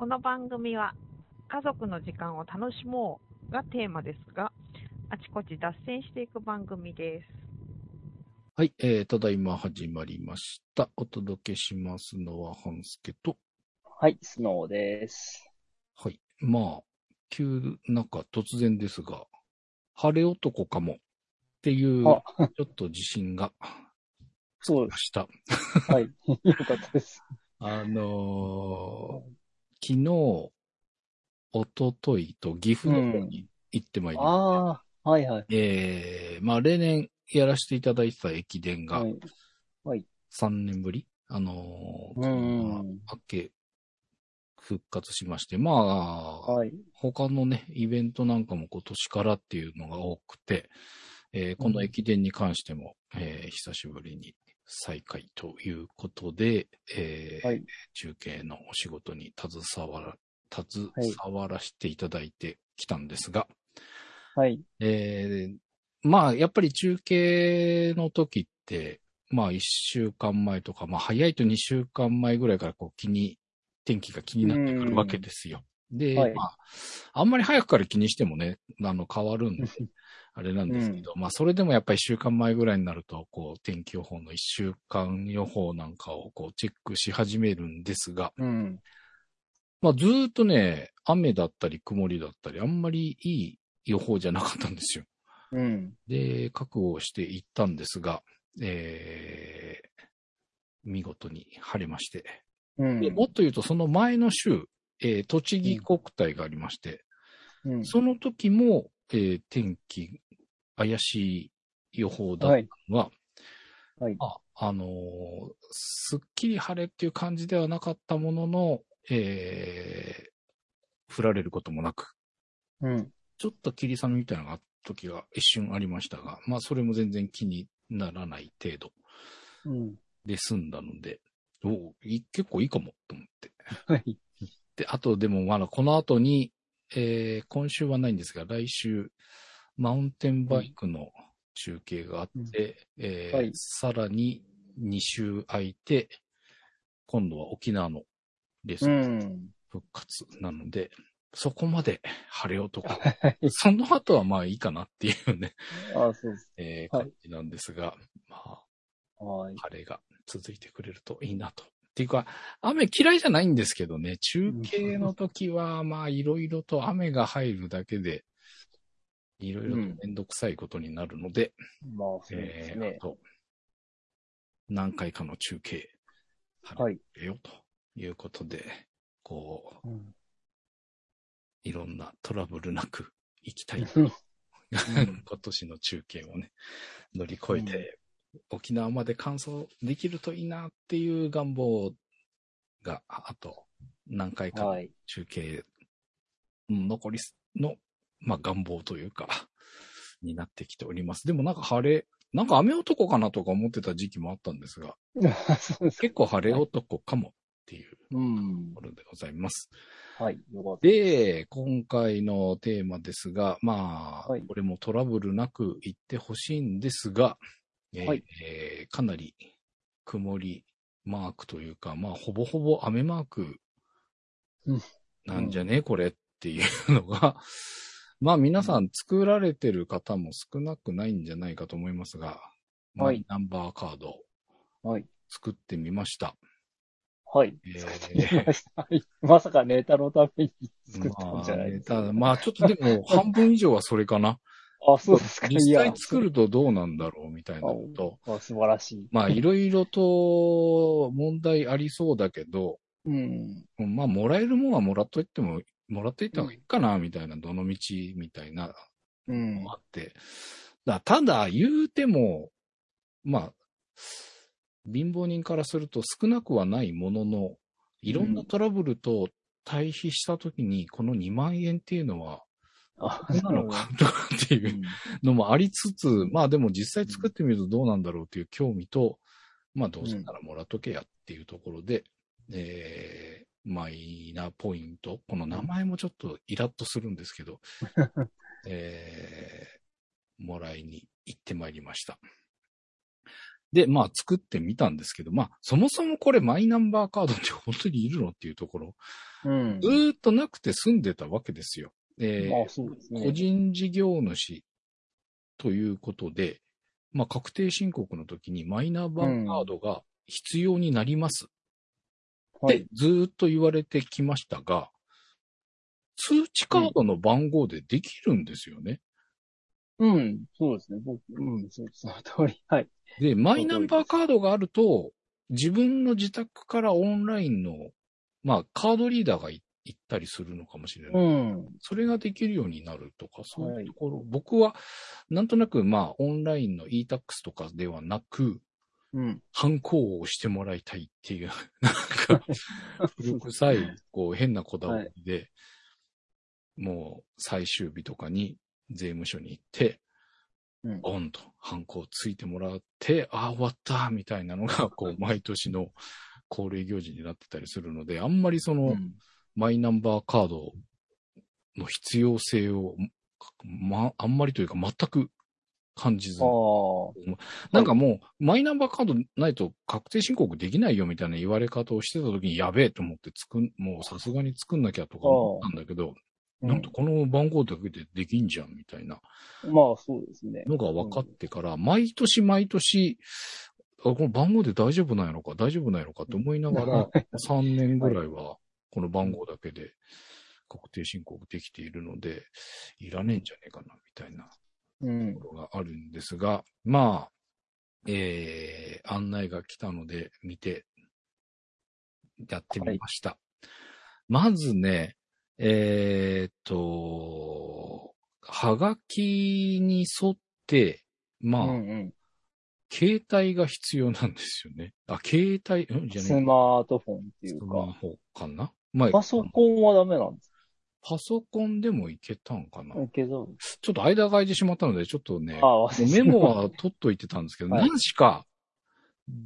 この番組は家族の時間を楽しもうがテーマですが、あちこち脱線していく番組です。はい、えー、ただいま始まりました。お届けしますのは、半助と、はい、スノーです。はい。まあ、急、なんか突然ですが、晴れ男かもっていう、ちょあっと自信がそうでました。す。はい。よかったです。あのー昨日、一昨日と岐阜の方に行ってまいりました。ああ、はいはい。えー、まあ例年やらせていただいてた駅伝がはい。3年ぶり、あのー、うんまあ明け、復活しまして、まあ、はい。他のね、イベントなんかも今年からっていうのが多くて、えーこの駅伝に関しても、えー久しぶりに再開ということで、えーはい。中継のお仕事に携わら、携わらせていただいてきたんですが、はい。えーまあ、やっぱり中継の時って、まあ、一週間前とか、まあ、早いと二週間前ぐらいからこう気に、天気が気になってくるわけですよ。で、はいまあ、あんまり早くから気にしてもね、あの、変わるんで、あれなんですけど、まあ、それでもやっぱり一週間前ぐらいになると、こう、天気予報の一週間予報なんかをこう、チェックし始めるんですが、うん。まあ、ずーっとね、雨だったり曇りだったり、あんまりいい予報じゃなかったんですよ。うん。で、覚悟をしていったんですが、えー、見事に晴れまして。うん。でもっと言うと、その前の週、えー栃木国体がありまして、うん。その時も、えー天気、怪しい予報だったのは、はい。ああのーすっきり晴れっていう感じではなかったものの、えー、降られることもなく、うん。ちょっと霧雨みたいなのがあった時が一瞬ありましたが、まあそれも全然気にならない程度うん。で済んだので、おうい結構いいかもと思って。はい。で、あとでもまだこの後に、えー今週はないんですが、来週、マウンテンバイクの中継があって、えーはいさらに2週空いて、今度は沖縄のレース。復活なので、そこまで晴れ男。はい。その後はまあいいかなっていうね、あそうです。えーはい感じなんですが、まあ、はい。晴れが続いてくれるといいなと。っていうか、雨嫌いじゃないんですけどね、中継の時は、まあ、いろいろと雨が入るだけで、いろいろとめんどくさいことになるので、まあ、そうですねえーあ。と、何回かの中継、はい。よということで、こう、うん。いろんなトラブルなく行きたい。うん今年の中継をね、乗り越えて、沖縄まで完走できるといいなっていう願望が、あと何回か。中継、うん残りの、まあ、願望というか、になってきております。でもなんか晴れ、なんか雨男かなとか思ってた時期もあったんですが。結構晴れ男かもっていううんと。ころでございます。はい。で、今回のテーマですが、まあ、はいこれもトラブルなくいってほしいんですが、えーはいえーかなり曇りマークというか、まあ、ほぼほぼ雨マークうんなんじゃね、これっていうのが、まあ皆さん作られてる方も少なくないんじゃないかと思いますが、マイナンバーカードはい。作ってみました。はい。え作ーりました。はい。まさかネタのために作ったんじゃないですか。まあ、まあ、ちょっとでも、半分以上はそれかな。あ、そうですか。実際作るとどうなんだろうみたいなのと、あ素晴らしい。まあ、いろいろと問題ありそうだけど、うん。まあ、もらえるもんはもらっといても、もらっといた方がいいかな、みたいな、どの道みたいな。うん。の。があって。だただ、言うても、まあ、貧乏人からすると少なくはないものの、いろんなトラブルと対比したときに、この2万円っていうのは、なのかとかっていううん。のもありつつ、まあでも実際作ってみるとどうなんだろうという興味と、まあどうせならもらっとけやっていうところで、えー、マイナポイント、この名前もちょっとイラッとするんですけど、えー、もらいに行ってまいりました。で、まあ作ってみたんですけど、まあそもそもこれマイナンバーカードって本当にいるのっていうところ、うんず。ーっとなくて済んでたわけですよ。えーね。個人事業主ということで、まあ確定申告の時にマイナンバーカードが必要になりますってはい。ずーっと言われてきましたが、通知カードの番号でできるんですよね。うん、そうですね。僕、うん、そうその通り。はい。で、マイナンバーカードがあると、自分の自宅からオンラインの、まあ、カードリーダーがい行ったりするのかもしれない。うん。それができるようになるとか、そういうところ、僕は、なんとなく、まあ、オンラインの e-tax とかではなく、うん。ハンコを押してもらいたいっていう、なんか、古臭い、こう、変なこだわりで、もう、最終日とかに税務署に行って、うん。オンと、ハンコをついてもらって、ああ、終わったみたいなのが、こう、毎年の恒例行事になってたりするので、あんまりその、うんマイナンバーカードの必要性を、ま、あんまりというか全く感じず。なんかもう、マイナンバーカードないと確定申告できないよみたいな言われ方をしてた時にやべえと思って作ん、もうさすがに作んなきゃとか思ったんだけど、なんとこの番号だけでできんじゃんみたいなまあ、そうですね。のが分かってから、毎年毎年、あこの番号で大丈夫なんやろか、大丈夫なんやろかって思いながら、3年ぐらいはこの番号だけで確定申告できているので、いらねえんじゃねえかな、みたいなうんと。ころがあるんですが、まあ、えー、案内が来たので見て、やってみました。まずね、えーっと、はがきに沿って、まあ、うんうん。携帯が必要なんですよね。あ、携帯、うんじゃスねマートフォンっていスうか。マホかなまあ、パソコンはダメなんですパソコンでもいけたんかな、かけど。ちょっと間が空いてしまったので、ちょっとね、メモは取っといてたんですけど、は い何しか、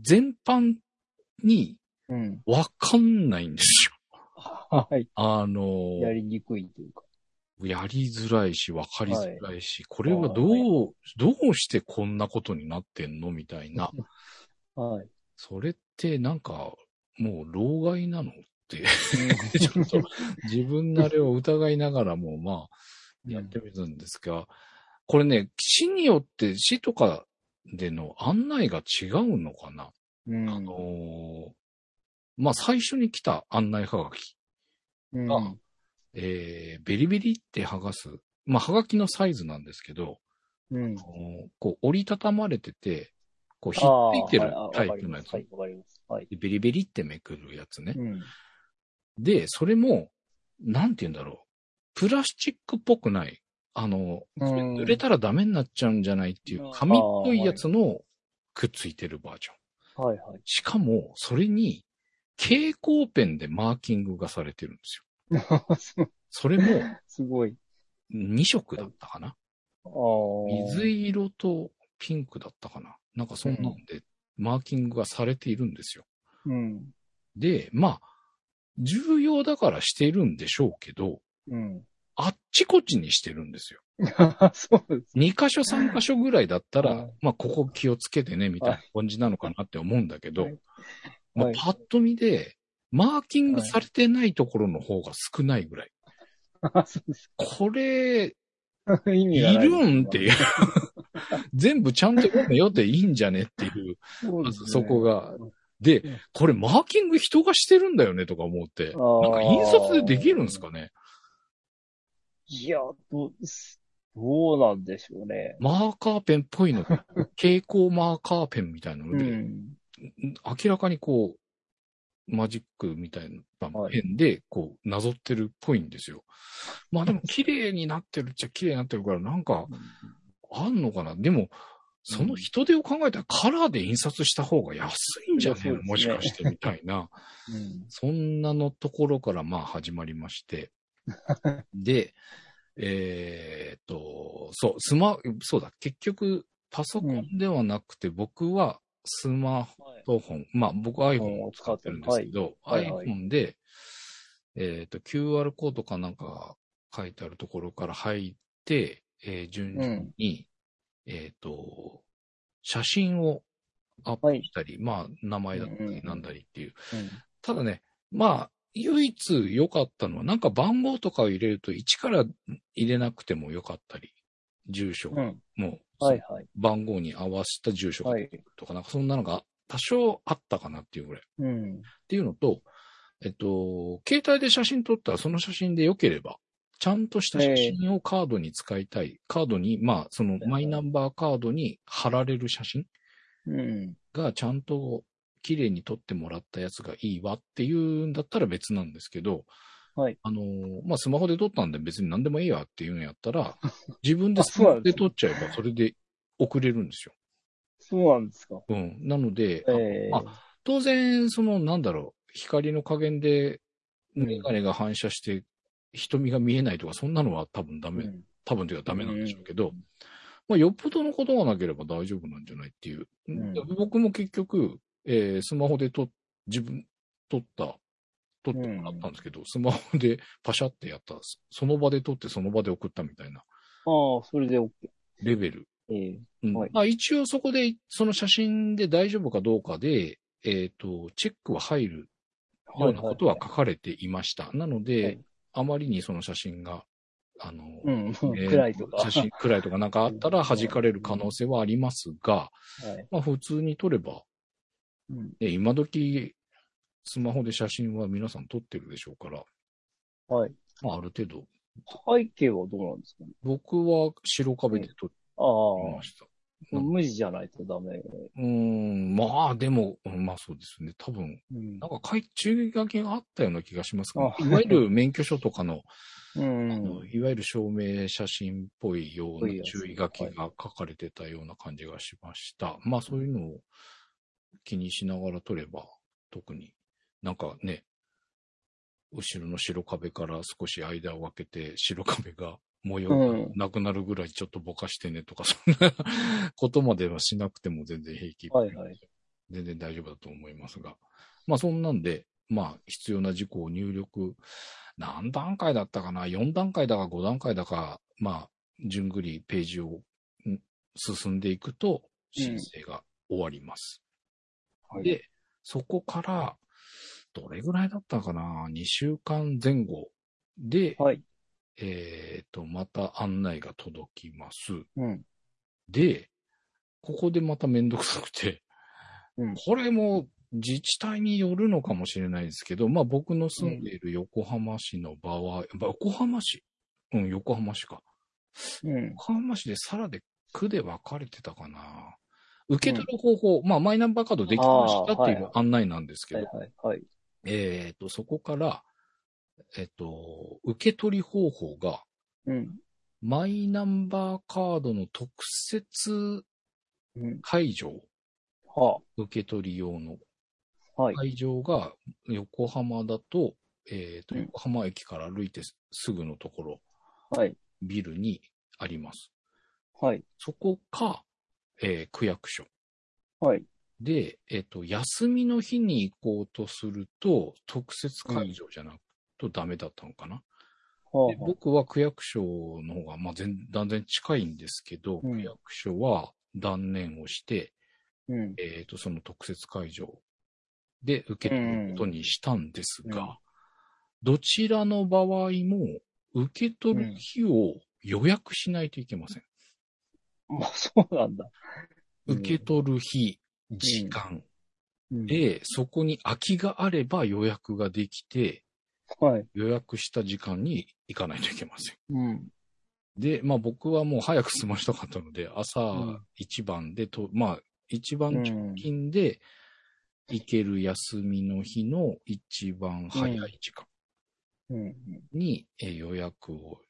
全般にうん。わかんないんですはい。よ。あの、やりにくいというか。やりづらいし、わかりづらいし、これはどう、はどうしてこんなことになってんの？みたいな。はい。それってなんか、もう老害なの？って、ちょっと自分なりを疑いながらも、まあ、やってみたんですが、これね、市によって市とかでの案内が違うのかな、うん。あのーまあ、最初に来た案内はがき、うん。あえー、ベリベリって剥がす、まあ、はがきのサイズなんですけど、うん。あのーこう折りたたまれてて、こうひあっついてるあタイプのやつ。はい。はい。リベリってめくるやつね。うん。で、それも、なんて言うんだろう。プラスチックっぽくない。あの、これうん濡れたらダメになっちゃうんじゃないっていううん紙っぽいやつのくっついてるバージョン。はいはい。しかも、それに蛍光ペンでマーキングがされてるんですよ。す それもすごい。2色だったかな。水色とピンクだったかな。なんかそんなんで、マーキングがされているんですよ。うん。で、まあ、重要だからしているんでしょうけど、うん。あっちこっちにしてるんですよ。そうです。2箇所3箇所ぐらいだったらはい、まあ、ここ気をつけてね、みたいな感じなのかなって思うんだけどはい、まあ、はいパッと見で、マーキングされてないところの方が少ないぐらい。そうです。これ、いい。るんっていう。全部ちゃんと読めよっていいんじゃねっていう。そうねそこが。でうん、これマーキング人がしてるんだよねとか思って。なんか印刷でできるんですかね？いや、どう、どうなんでしょうね。マーカーペンっぽいの。蛍光マーカーペンみたいなので、うん。明らかにこう、マジックみたいなはいペンで、こう、なぞってるっぽいんですよ。まあでも、綺麗になってるっちゃ綺麗になってるから、なんか、あんのかな？でも、その人手を考えたらカラーで印刷した方が安いんじゃねえの、もしかしてみたいな。うん。そんなのところからまあ始まりまして。で、えーっと、そう、スマ、そうだ、結局、パソコンではなくて、僕はスマはいホフォン、まあ僕 iPhone を使ってるんですけど、はい。はいはい。iPhone で、えーっと、QR コードかなんかが書いてあるところから入って、えー順々に、えーっと、写真をアップしたり、まあ、名前だったうんうんうんりなんだりっていう。うん。ただね、まあ、唯一良かったのは、なんか番号とかを入れると1から入れなくても良かったり、住所。もう、はいはい。番号に合わせた住所。とか、なんかそんなのが多少あったかなっていうぐらい。っうん。ていうのと、えっと、携帯で写真撮ったらその写真で良ければ、ちゃんとした写真をカードに使いたい。カードに、まあ、そのはいマイナンバーカードに貼られる写真うん。がちゃんと綺麗に撮ってもらったやつがいいわっていうんだったら別なんですけど、はい。あのーまあ、スマホで撮ったんで別に何でもいいやっていうんやったら、自分であスマホで撮っちゃえばそれで送れるんですよ。そうなんですか。うん。なので、ええあ当然、その、なんだろう、光の加減でうんメガネが反射して瞳が見えないとか、そんなのは多分ダメ、うん。多分というかダメなんでしょうけど、うん。まあ、よっぽどのことがなければ大丈夫なんじゃないっていう。ん。僕も結局、えースマホで撮、自分、撮った、撮ってもらったんですけど、スマホでパシャってやった、その場で撮ってその場で送ったみたいな。ああ、それで OK。レベル。ええ。うん。はい。まあ、一応そこで、その写真で大丈夫かどうかで、えっ、と、チェックは入るようなことは書かれていました。なので、はいあまりにその写真が、あの、うん。えー暗いとか。写真、暗いとかなんかあったら弾かれる可能性はありますが、はい。まあ普通に撮れば、うん。ね、今時、スマホで写真は皆さん撮ってるでしょうから、はい。まあある程度、背景はどうなんですかね？僕は白壁で撮ってま、した。無地じゃないとダメ。うーん、まあでも、うんまあそうですね。多分、うんなんか注意書きがあったような気がしますけど、あいわゆる免許証とかの、うん。あのいわゆる証明写真っぽいような注意書きが書かれてたような感じがしました。まあそういうのを気にしながら撮れば、特になんかね、後ろの白壁から少し間を空けて白壁が模様がなくなるぐらいちょっとぼかしてねとか、そんな ことまではしなくても全然平気。はいはい。全然大丈夫だと思いますが。まあそんなんで、まあ必要な事項を入力、何段階だったかな ?4 段階だか5段階だか、まあ、順繰りページをん進んでいくと申請が終わります。はいで、そこから、どれぐらいだったかな ?2 週間前後で、はい。えっ、と、また案内が届きます。うん。で、ここでまためんどくさくて、うんこれも自治体によるのかもしれないですけど、まあ僕の住んでいる横浜市の場合、まあ横浜市？うん、横浜市か。うん。横浜市でさらで区で分かれてたかな。受け取る方法、まあマイナンバーカードできましたっていう案内なんですけど、はいはいはい。えっ、と、そこから、えっ、と、受け取り方法が、うん。マイナンバーカードの特設うん。会場、は受け取り用の。会場が横浜だと、えっ、と、うん横浜駅から歩いてすぐのところ、はい。ビルにあります。はい。そこか、えー区役所。はい。で、えっ、と、休みの日に行こうとすると、特設会場じゃなくとダメだったのかな？はで僕は区役所の方が、まあ、全断然近いんですけど、うん区役所は断念をして、うん。えっ、と、その特設会場で受け取ることにしたんですが、うんうんどちらの場合も受け取る日を予約しないといけません。まあ、そうなんだ。受け取る日、時間うん、で、そこに空きがあれば予約ができて、はい。予約した時間に行かないといけません。うん。で、まあ僕はもう早く済ましたかったので、朝うん一番でと、まあ一番直うん近で行ける休みの日の一番早い時間うん。にえー予約を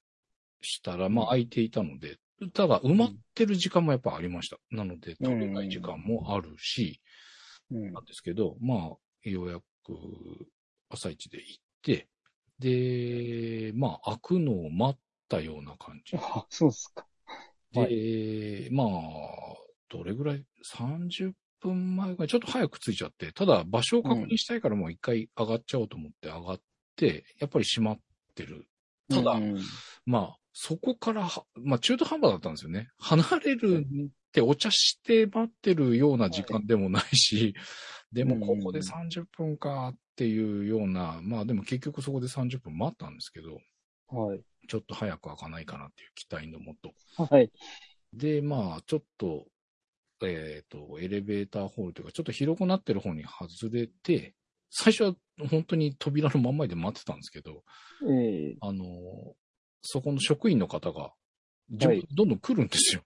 したら、まあ空いていたので、ただ埋まってる時間もやっぱありました。なので取れない時間もあるし、うんなんですけど、まあ予約朝一で行って、で、まあ開くのを待ったような感じ。あ、そうっすか。はで、まあ、どれぐらい ?30 分前ぐらい、ちょっと早く着いちゃって、ただ場所を確認したいからもう一回上がっちゃおうと思って上がって、やっぱり閉まってる。ただうんまあ、そこからは、まあ中途半端だったんですよね。離れるってお茶して待ってるような時間でもないし、でもここでうん30分かっていうような、まあでも結局そこで30分待ったんですけど、はい。ちょっと早く開かないかなっていう期待のもと。はい。で、まあ、ちょっと、えっ、と、エレベーターホールというか、ちょっと広くなってる方に外れて、最初は本当に扉のまんまで待ってたんですけど、ええあの、そこの職員の方が、はいどんどん来るんですよ。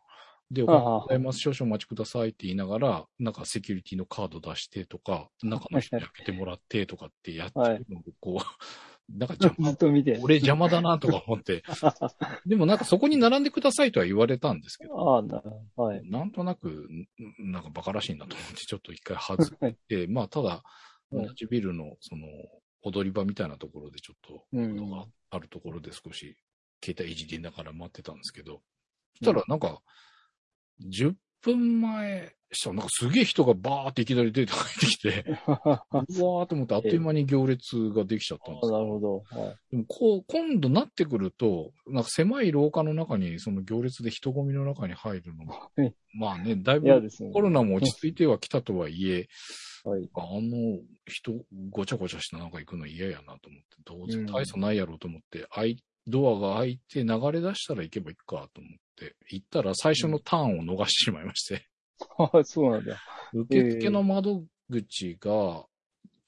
で、おはようございます。少々お待ちくださいって言いながら、なんかセキュリティのカード出してとか、中の人に開けてもらってとかってやってるのを、こう、なんか邪魔。俺邪魔だなとか思って。でもなんかそこに並んでくださいとは言われたんですけど、ああ、な、はい。なんとなく、んなんかバカらしいなと思って、ちょっと一回外って、まあただ、同じビルの、その、踊り場みたいなところでちょっと、あるところで少し、携帯いじりながら待ってたんですけど、そしたらなんか、10分前、したらなんかすげえ人がバーっていきなり出て帰ってきて、うわーと思ってあっという間に行列ができちゃったんですあなるほど。はい。でもこう、今度なってくると、なんか狭い廊下の中に、その行列で人混みの中に入るのもはい、まあね、だいぶ。コロナも落ち着いてはきたとはいえ、はい。あの人、ごちゃごちゃしてなんか行くの嫌やなと思って、どうせうん大差ないやろうと思って、開いドアが開いて流れ出したら行けば行くかと思って、行ったら最初のターンを逃してしまいまして、あそうなんだ。受付の窓口が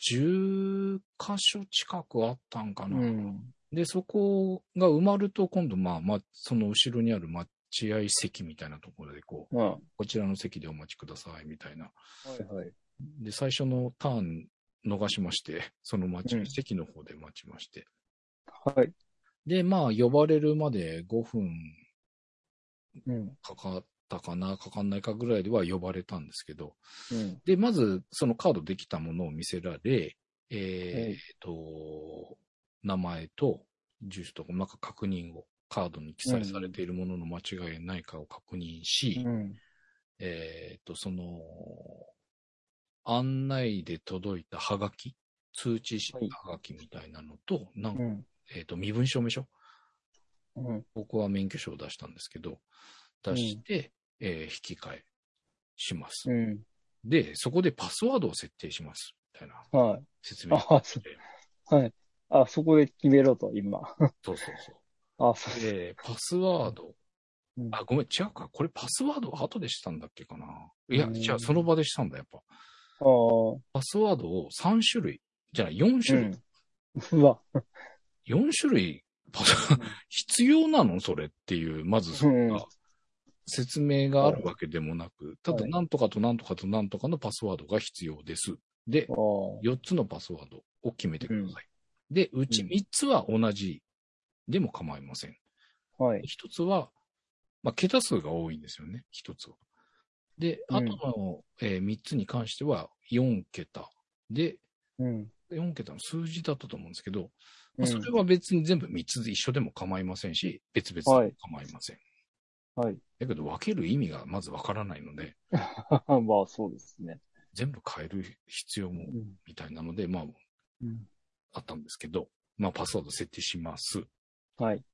10箇所近くあったんかな。うん。で、そこが埋まると、今度、まあ、まあ、その後ろにある待合席みたいなところで、こう、こちらの席でお待ちください、みたいな。いはい。で、最初のターン逃しまして、その待ち、うん席の方で待ちまして。はい。で、まあ、呼ばれるまで5分うん。かかったかな、かかんないかぐらいでは呼ばれたんですけど、うん。で、まず、そのカードできたものを見せられ、はいえーっと、名前と住所とか、なんか確認を、カードに記載されているものの間違いないかを確認し、うん。えーっと、その、案内で届いたハガキ、通知しはいハガキみたいなのと、なんか、うん。えーっと、身分証明書うん。僕は免許証を出したんですけど、出して、えー引き換えします。うん。で、そこでパスワードを設定します。みたいなはい。説明あそはい。あ、そこで決めろと、今。そうそうそう。あ、そう。で、パスワード。うんあ、ごめん、違うか。これパスワードは後でしたんだっけかな。いや、うん違う、その場でしたんだ、やっぱ。ああ。パスワードを3種類、じゃない、4種類。うん。うわ。4種類、必要なのそれっていう、まずそこが、説明があるわけでもなく、ただ、はいなんとかとなんとかとなんとかのパスワードが必要です。であ、あ。4つのパスワードを決めてください。で、うち3つは同じでも構いません。はい。一つは、まあ、桁数が多いんですよね、一つは。で、うんあとの、えー三つに関しては4桁。で、うん。4桁の数字だったと思うんですけど、うんまあ、それは別に全部3つで一緒でも構いませんし、別々でも構いません。はい。だけど分ける意味がまず分からないので、まあ、そうですね。全部変える必要もうん。みたいなので、まあ、うん。あったんですけど、まあ、パスワード設定します。はい。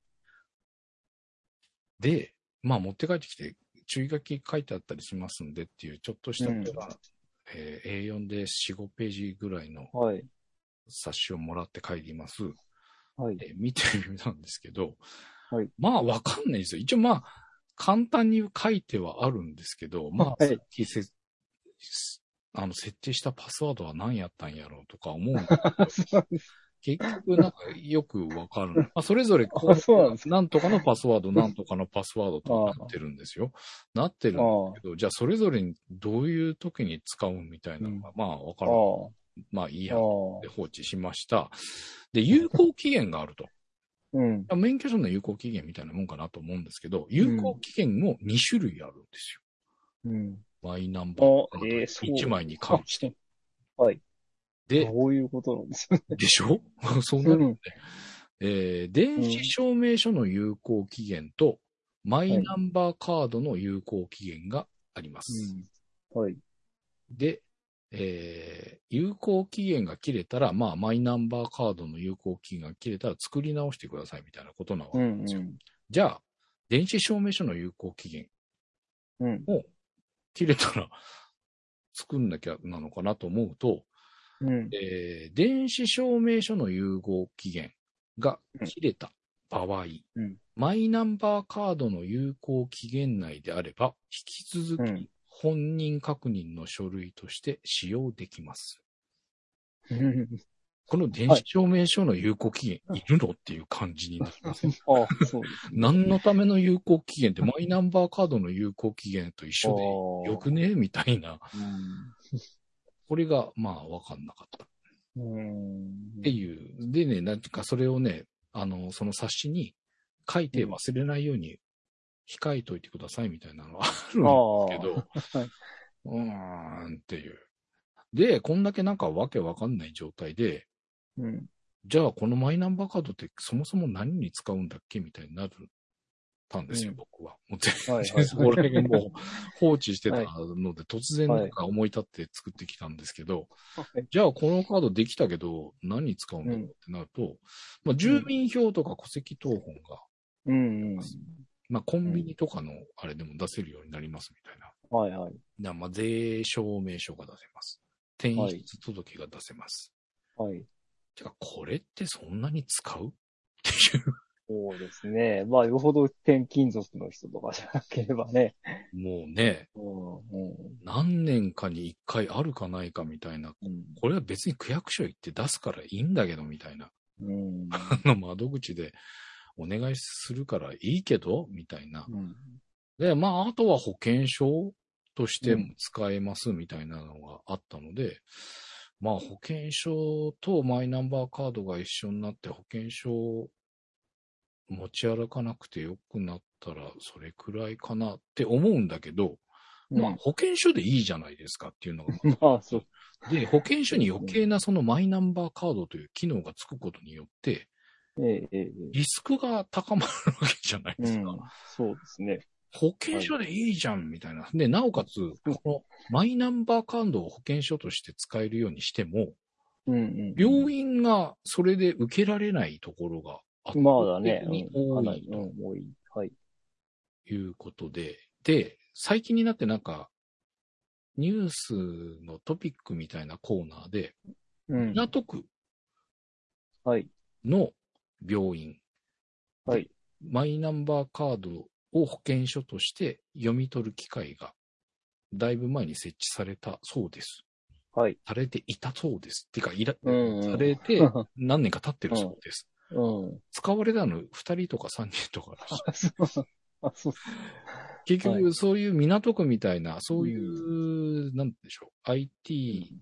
で、まあ持って帰ってきて、注意書き書いてあったりしますんでっていう、ちょっとした、うんえー A4 で4、5ページぐらいのはい。冊子をもらって帰ります。はい。で見てみたんですけど、はいまあわかんないですよ。一応まあ、簡単に書いてはあるんですけど、まあ、はいあの、設定したパスワードは何やったんやろうとか思うんで そうです結局なんかよくわかる。まあ、それぞれこあそうなんなんとかのパスワード、なんとかのパスワードとなってるんですよ。なってるんですけど、じゃあそれぞれにどういう時に使うみたいなのが、まあわかあらない。あ。まあいいあや。で放置しました。で、有効期限があると。うん。免許証の有効期限みたいなもんかなと思うんですけど、有効期限も2種類あるんですよ。うん。マイナンバーあえーそう1枚に書いて。はい。で、どういうことなんですかでしょ？そうなるうん。えー電子証明書の有効期限と、マイナンバーカードの有効期限があります。うん。はい。で、えー有効期限が切れたら、まあ、マイナンバーカードの有効期限が切れたら作り直してくださいみたいなことなわけうん。ですよ。うん。じゃあ、電子証明書の有効期限うん。を切れたら作んなきゃなのかなと思うと、うん。えー電子証明書の融合期限が切れた場合、うんマイナンバーカードの有効期限内であれば、引き続うんき本人確認の書類として使用できます。この電子証明書の有効期限いるの？っていう感じになります。あ、そうですね。何のための有効期限ってマイナンバーカードの有効期限と一緒でよくね？みたいな。うんこれがまあわかんなかった。うん。っていう。でね、なんかそれをね、あの、その冊子に書いて忘れないように控えといてくださいみたいなのが あるんですけど、うーんっていう。で、こんだけなんかわけわかんない状態で、うん。じゃあこのマイナンバーカードってそもそも何に使うんだっけみたいになるたんですよ、うん僕は。もう全はい然そこら辺もう放置してたはいので、突然なんか思い立って作ってきたんですけど、はいじゃあこのカードできたけど何に使うんだろうってなると、まあ住民票とか戸籍謄本が、うん。まあコンビニとかのあれでも出せるようになりますみたいな。はいはい。なまあ税証明書が出せます。転出届が出せます。はい。てか、これってそんなに使う？っていう。そうですね。まあ、よほど転勤族の人とかじゃなければね。もうね、うん。うん。何年かに一回あるかないかみたいな。うん。これは別に区役所行って出すからいいんだけどみたいな。うん。あの窓口でお願いするからいいけどみたいな。うん。で、まあ、あとは保険証としても使えますみたいなのがあったので、まあ、保険証とマイナンバーカードが一緒になって保険証を持ち歩かなくてよくなったらそれくらいかなって思うんだけど、まあ、保険証でいいじゃないですかっていうのが、まあ、そう。で、保険証に余計なそのマイナンバーカードという機能がつくことによって、ええ、ええ。リスクが高まるわけじゃないですか。うん。そうですね。保険証でいいじゃん、みたいな。で、なおかつ、このマイナンバーカードを保険証として使えるようにしても、うんうん。病院がそれで受けられないところが圧まだね。的にうん、多かないり、とうん、多い。はい。いうことで、で、最近になってなんか、ニュースのトピックみたいなコーナーで、うん。港区はい。の病院、はい。マイナンバーカードを保険証として読み取る機会が、だいぶ前に設置されたそうです。はい。されていたそうです。っていうか、いら、うんうんされて 何年か経ってるそうです。うん。使われたの2人とか3人とか。結は局、そういう港区みたいな、そういう、なんでしょう、IT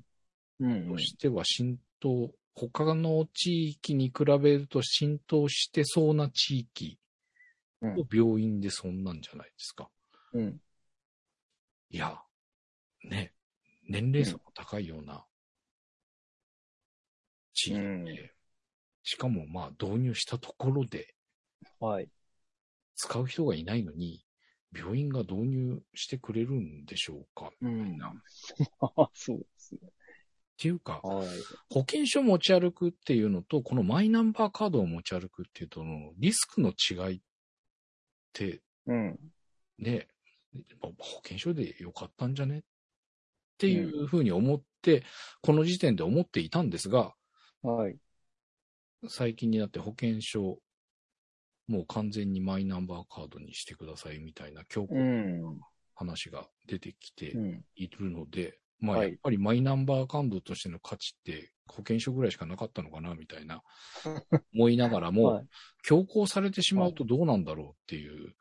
うんとしては浸透、他の地域に比べると浸透してそうな地域うんの病院でそんなんじゃないですか。うん。いや、ね、年齢差も高いような地域で、うんしかもまあ導入したところではい。使う人がいないのに、病院が導入してくれるんでしょうかうんなっあ、そうですね。ていうか、はい。保険証持ち歩くっていうのと、このマイナンバーカードを持ち歩くっていうとのリスクの違いってうん。ね、保険証でよかったんじゃねっていうふうに思って、この時点で思っていたんですが、はい。最近になって保険証、もう完全にマイナンバーカードにしてくださいみたいな強硬う。なん話が出てきてうん。いるので、まあはいやっぱりマイナンバーカードとしての価値って保険証ぐらいしかなかったのかなみたいな 思いながらも、はい。強行されてしまうとどうなんだろうっていう、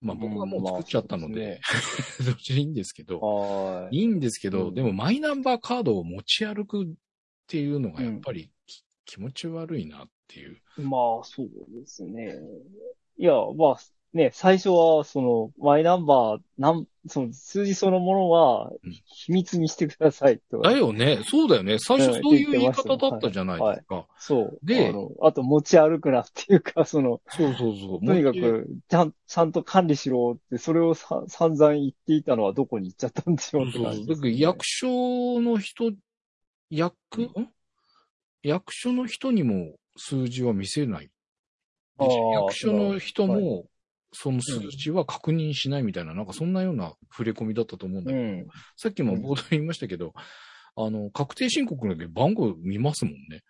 まあ僕はもう作っちゃったので、どっちでいいんですけど、はい。いいんですけど、うんでもマイナンバーカードを持ち歩くっていうのがやっぱりき、気持ち悪いなっていう。まあ、そうですね。いや、まあ、ね、最初は、その、マイナンバー、なん、その、数字そのものはうん、秘密にしてくださいと。だよね。そうだよね。最初そういう言い方だったじゃないですか。そう。であの、あと持ち歩くなっていうか、その、そうそうそう。とにかく、ちゃん、ちゃんと管理しろって、それをさ散々言っていたのはどこに行っちゃったんでしょそううそうそう。って感じね、だから役所の人、役、ん役所の人にも数字は見せない。役所の人もその数字は確認しないみたいな、なんかそんなような触れ込みだったと思うんだけど、うん。さっきも冒頭に言いましたけど、あの、確定申告の時番号見ますもんね。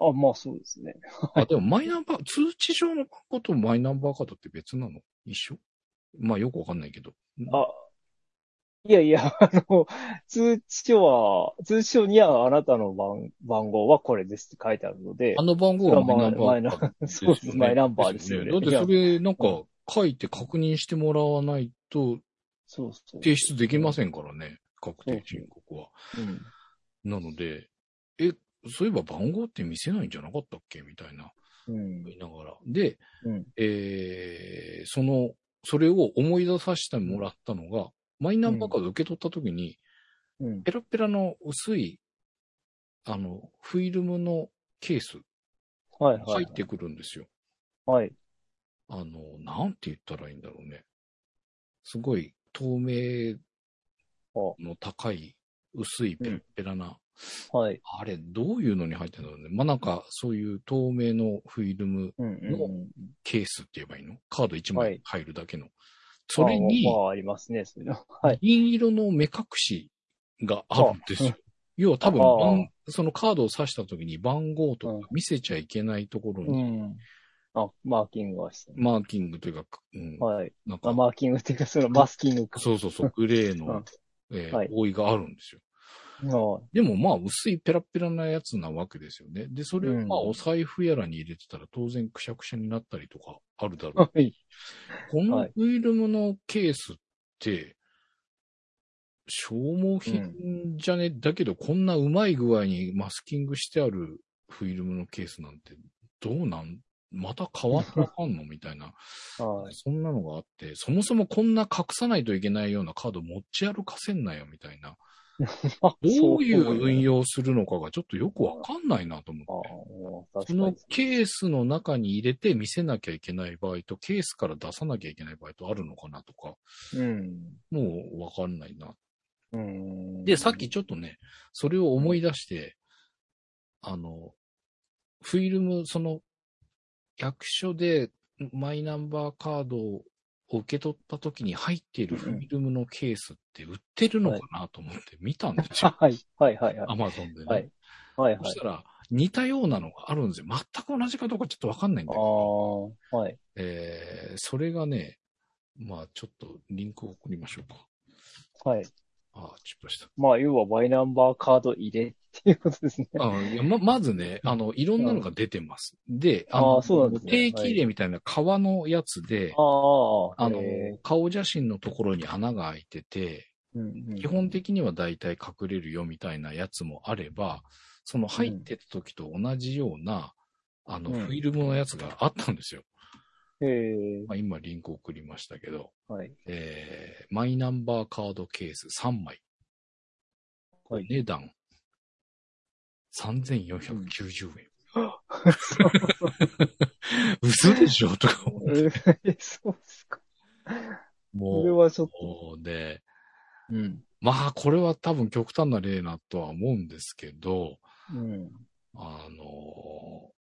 あ、まあそうですね。あ、でもマイナンバー、通知上の番号とマイナンバーカードって別なの？一緒？まあよくわかんないけど。あ、いやいや、あの、通知書は、通知書にはあなたの番、番号はこれですって書いてあるのであ、の番号はマイナンバーマイナンそうです、マイナンバーですよね。だってそれ、なんか、書いて確認してもらわないとそうそう。提出できませんからね。確定申告は。うん。なので、え、そういえば番号って見せないんじゃなかったっけみたいな、うん。言いながら。で、うん。えー、その、それを思い出させてもらったのが、マイナンバーカード受け取った時に、うん。ペラペラの薄い、あの、フィルムのケースはいはい。入ってくるんですよ。はい。あの、なんて言ったらいいんだろうね。すごい透明の高い、薄いペラペラな、はい。あれ、どういうのに入ってるんだろうね。まあ、なんか、そういう透明のフィルムうんうん。ケースって言えばいいの？カード1枚はい入るだけの。それにま、あ、まあありますね、そういうの。はい。銀色の目隠しがあるんですよ。要は多分そのカードを指した時に番号とか見せちゃいけないところうに、ん。あ、マーキングはしてる。マーキングというか、うん、はい。なんかあ、マーキングっていうか、そのマスキングか。そうそうそう、グレーのうん、えーはい覆いがあるんですよ。はでもまあ薄いペラペラなやつなわけですよね。で、それをまあうんお財布やらに入れてたら当然くしゃくしゃになったりとかあるだろう。い。このはいフィルムのケースって、消耗品じゃね、だけどこんなうまい具合にマスキングしてあるフィルムのケースなんてどうなんまた変わったかんのみたいな。はい。そんなのがあって、そもそもこんな隠さないといけないようなカード持ち歩かせんなよみたいな。あどういうそ運用するのかがちょっとよくわかんないなと思あって。そのに。ケースの中に入れて見せなきゃいけない場合と、ケースから出さなきゃいけない場合とあるのかなとか、うん。もうわかんないな。うん。で、さっきちょっとね、それを思い出して、あの、フィルム、その、役所でマイナンバーカードを受け取った時に入っているフィルムのケースって売ってるのかなと思って見たんですよ。はい。はい。はい。はい。アマゾンでね。はい。はい。はいそし。たら、似たようなのがあるんですよ。全く同じかどうかちょっとわかんないんだあけど。あ、はい。えー、それがね、まあちょっとリンクを送りましょうか。はい。ああ、チップした。まあ、要はマイナンバーカード入れっていうことですね。あいやま、まずね、あの、いろんなのが出てます。で、あのあそうなんですね定期入れみたいな革のやつで、ああ、あの顔写真のところに穴が開いてて、うんうん基本的には大体隠れるよみたいなやつもあれば、その入ってた時と同じような、あの、うんフィルムのやつがあったんですよ。へえ、まあ、今リンク送りましたけど、はい。えー、マイナンバーカードケース3枚。はい値段、3490円。嘘でしょ？とか思って。えそうですか。これもはちょっと。う、で、うん。まあ、これは多分極端な例なとは思うんですけど、うん。あの、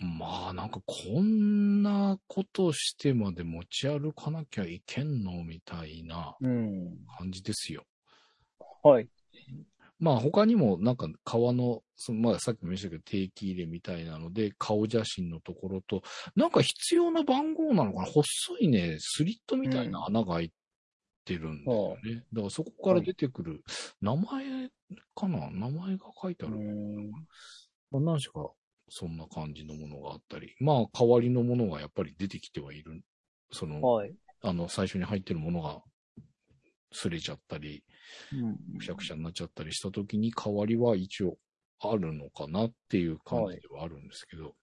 まあ、なんかこんなことしてまで持ち歩かなきゃいけんのみたいなうん。感じですよ。はい。まあ他にもなんか革の、そのまあさっきも言いましたけど定期入れみたいなので顔写真のところと、なんか必要な番号なのかな？細いね、スリットみたいな穴が開いてるんですよね。だからそこから出てくる名前かな？名前が書いてあうる。何しかそんな感じのものがあったり、まあ代わりのものがやっぱり出てきてはいる。その、はい。あの最初に入ってるものが擦れちゃったり、うんくしゃくしゃになっちゃったりした時に代わりは一応あるのかなっていう感じではあるんですけど、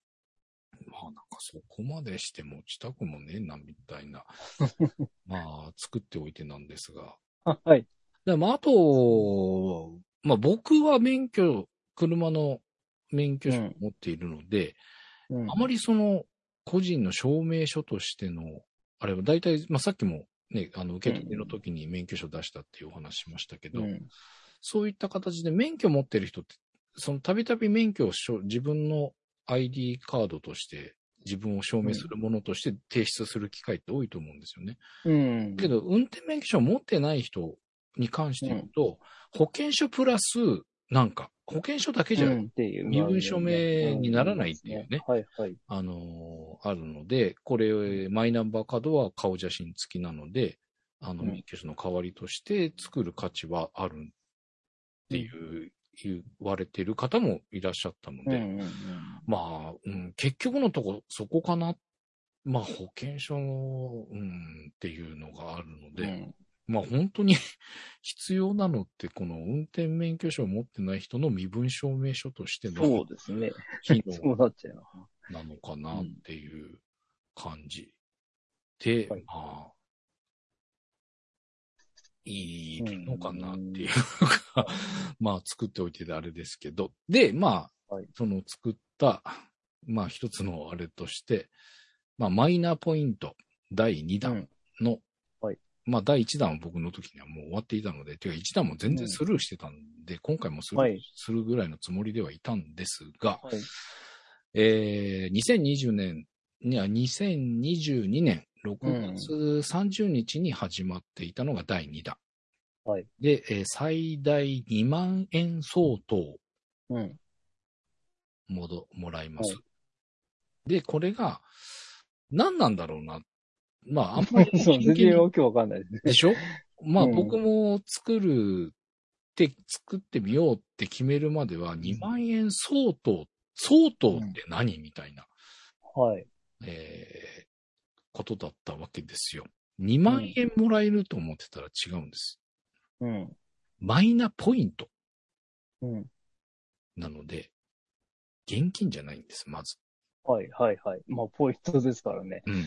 まあなんかそこまでして持ちたくもねえなみたいな、まあ作っておいてなんですが。はい。でまああと、まあ僕は免許、車の免許証を持っているので、うん。あまりその個人の証明書としての、あれは大体、まあさっきもね、あの受け取りの時に免許証出したっていうお話しましたけど、うん。そういった形で免許持ってる人って、そのたびたび免許をしょ自分の ID カードとして自分を証明するものとして提出する機会って多いと思うんですよね。うん。けど、運転免許証を持ってない人に関して言うと、保険証プラス、なんか、保険証だけじゃ。身分証明にならないっていうねはいはい。あのーあるので、これ、マイナンバーカードは顔写真付きなので、あの、うん免許証の代わりとして作る価値はあるっていう、言われてる方もいらっしゃったので、うんうんうん。まあ、うん、結局のとこ、そこかな。まあ、保険証の、うん、っていうのがあるので、うんまあ本当に 必要なのって、この運転免許証を持ってない人の身分証明書としてそうのですね。機能なのかなっていう感じで、はい。まあ、いいのかなっていううん。か、まあ作っておいてあれですけど、で、まあ、はい。その作った、まあ一つのあれとして、まあマイナポイント第2弾の、はいまあ第1弾は僕の時にはもう終わっていたので、ていうか1弾も全然スルーしてたんで、今回もスルーはいするぐらいのつもりではいたんですが、はい。えー、2020年、いや、2022年6月30日に始まっていたのが第2弾。はい。で、えー最大2万円相当うん。もど、もらいます。はで、これが、何なんだろうな。まあ、あんまり そう、全然わけわかんないですね。でしょ？まあ、うん僕も作るって、作ってみようって決めるまでは2万円相当、相当って何みたいな。はい。えーことだったわけですよ。2万円もらえると思ってたら違うんです。うん。マイナポイントうん。なので、現金じゃないんです、まず。はいはいはい。まあ、ポイントですからね。うん。うん。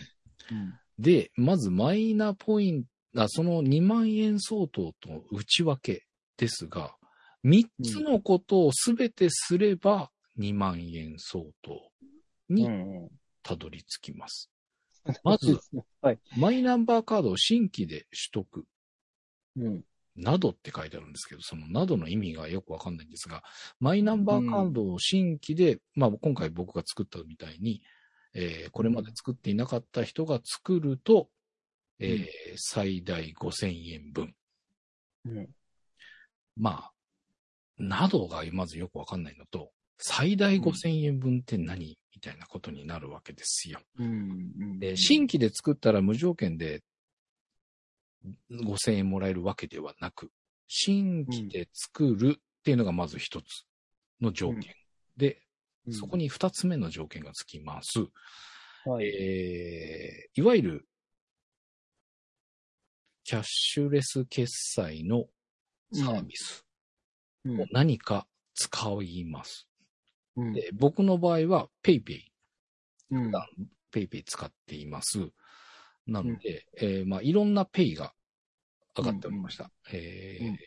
で、まずマイナポイント、あその2万円相当と内訳ですが、3つのことをすべてすれば2万円相当にうんうん。たどり着きます。まず、はい。マイナンバーカードを新規で取得。うん。などって書いてあるんですけど、そのなどの意味がよくわかんないんですが、マイナンバーカードを新規で、まあ今回僕が作ったみたいに、えーこれまで作っていなかった人が作ると、えー最大5000円分。うん。まあ、などがまずよくわかんないのと、最大5000円分って何みたいなことになるわけですよ。うん。うんで、新規で作ったら無条件で5000円もらえるわけではなく、新規で作るっていうのがまず一つの条件。で、そこに、に二つ目の条件がつきます。はい。えー、いわゆる、キャッシュレス決済のサービスうんを何か使います。うんで僕の場合は PayPay。うん普段 PayPay 使っています。なので、えーまあ、いろんな Pay が上がっておりました。えーうん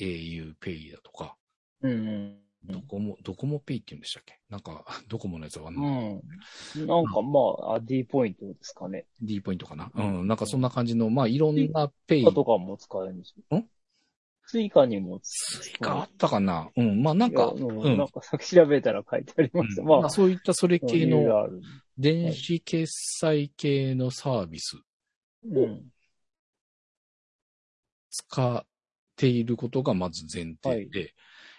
au Pay だとか、うんうんドコモ、ドコモ Pay って言うんでしたっけ？なんか、ドコモのやつは、うん。なんかまあ、あ D ポイントですかね。D ポイントかな？うん、なんかそんな感じの、まあ、いろんなスイカとかも使えるんですよ。ん？スイカにもスイカあったかな？うん、まあなんか、うん。なんかさっき調べたら書いてありました。うん。まあ、まあそういったそれ系の。電子決済系のサービスうん。使っていることがまず前提で、は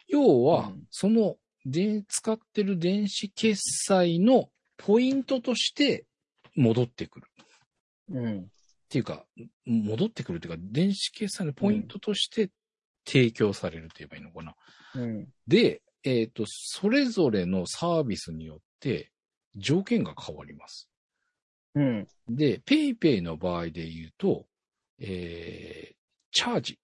要はうん、その、で、使ってる電子決済のポイントとして戻ってくる。うん。っていうか、戻ってくるっていうか、電子決済のポイントとして提供されるって言えばいいのかな。うん。で、えっ、と、それぞれのサービスによって条件が変わります。うん。で、PayPay の場合で言うと、えー、チャージ。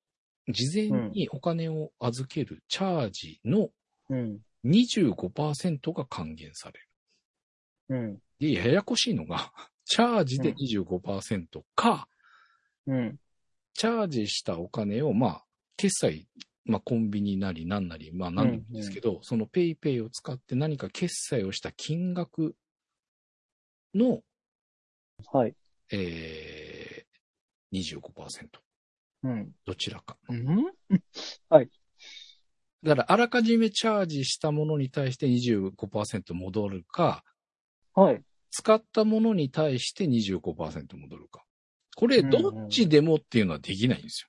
事前にお金を預けるチャージのうん。25%が還元される。うん。で、ややこしいのが、チャージで25%か、うん。チャージしたお金を、まあ、決済、まあ、コンビニなり何なり、まあ、何でもいいんですけど、その PayPay を使って何か決済をした金額の、はい。えー、25%。うん。どちらか。うん？だから、あらかじめチャージしたものに対して25%戻るか、はい。使ったものに対して25%戻るか。これ、どっちでもっていうのはできないんです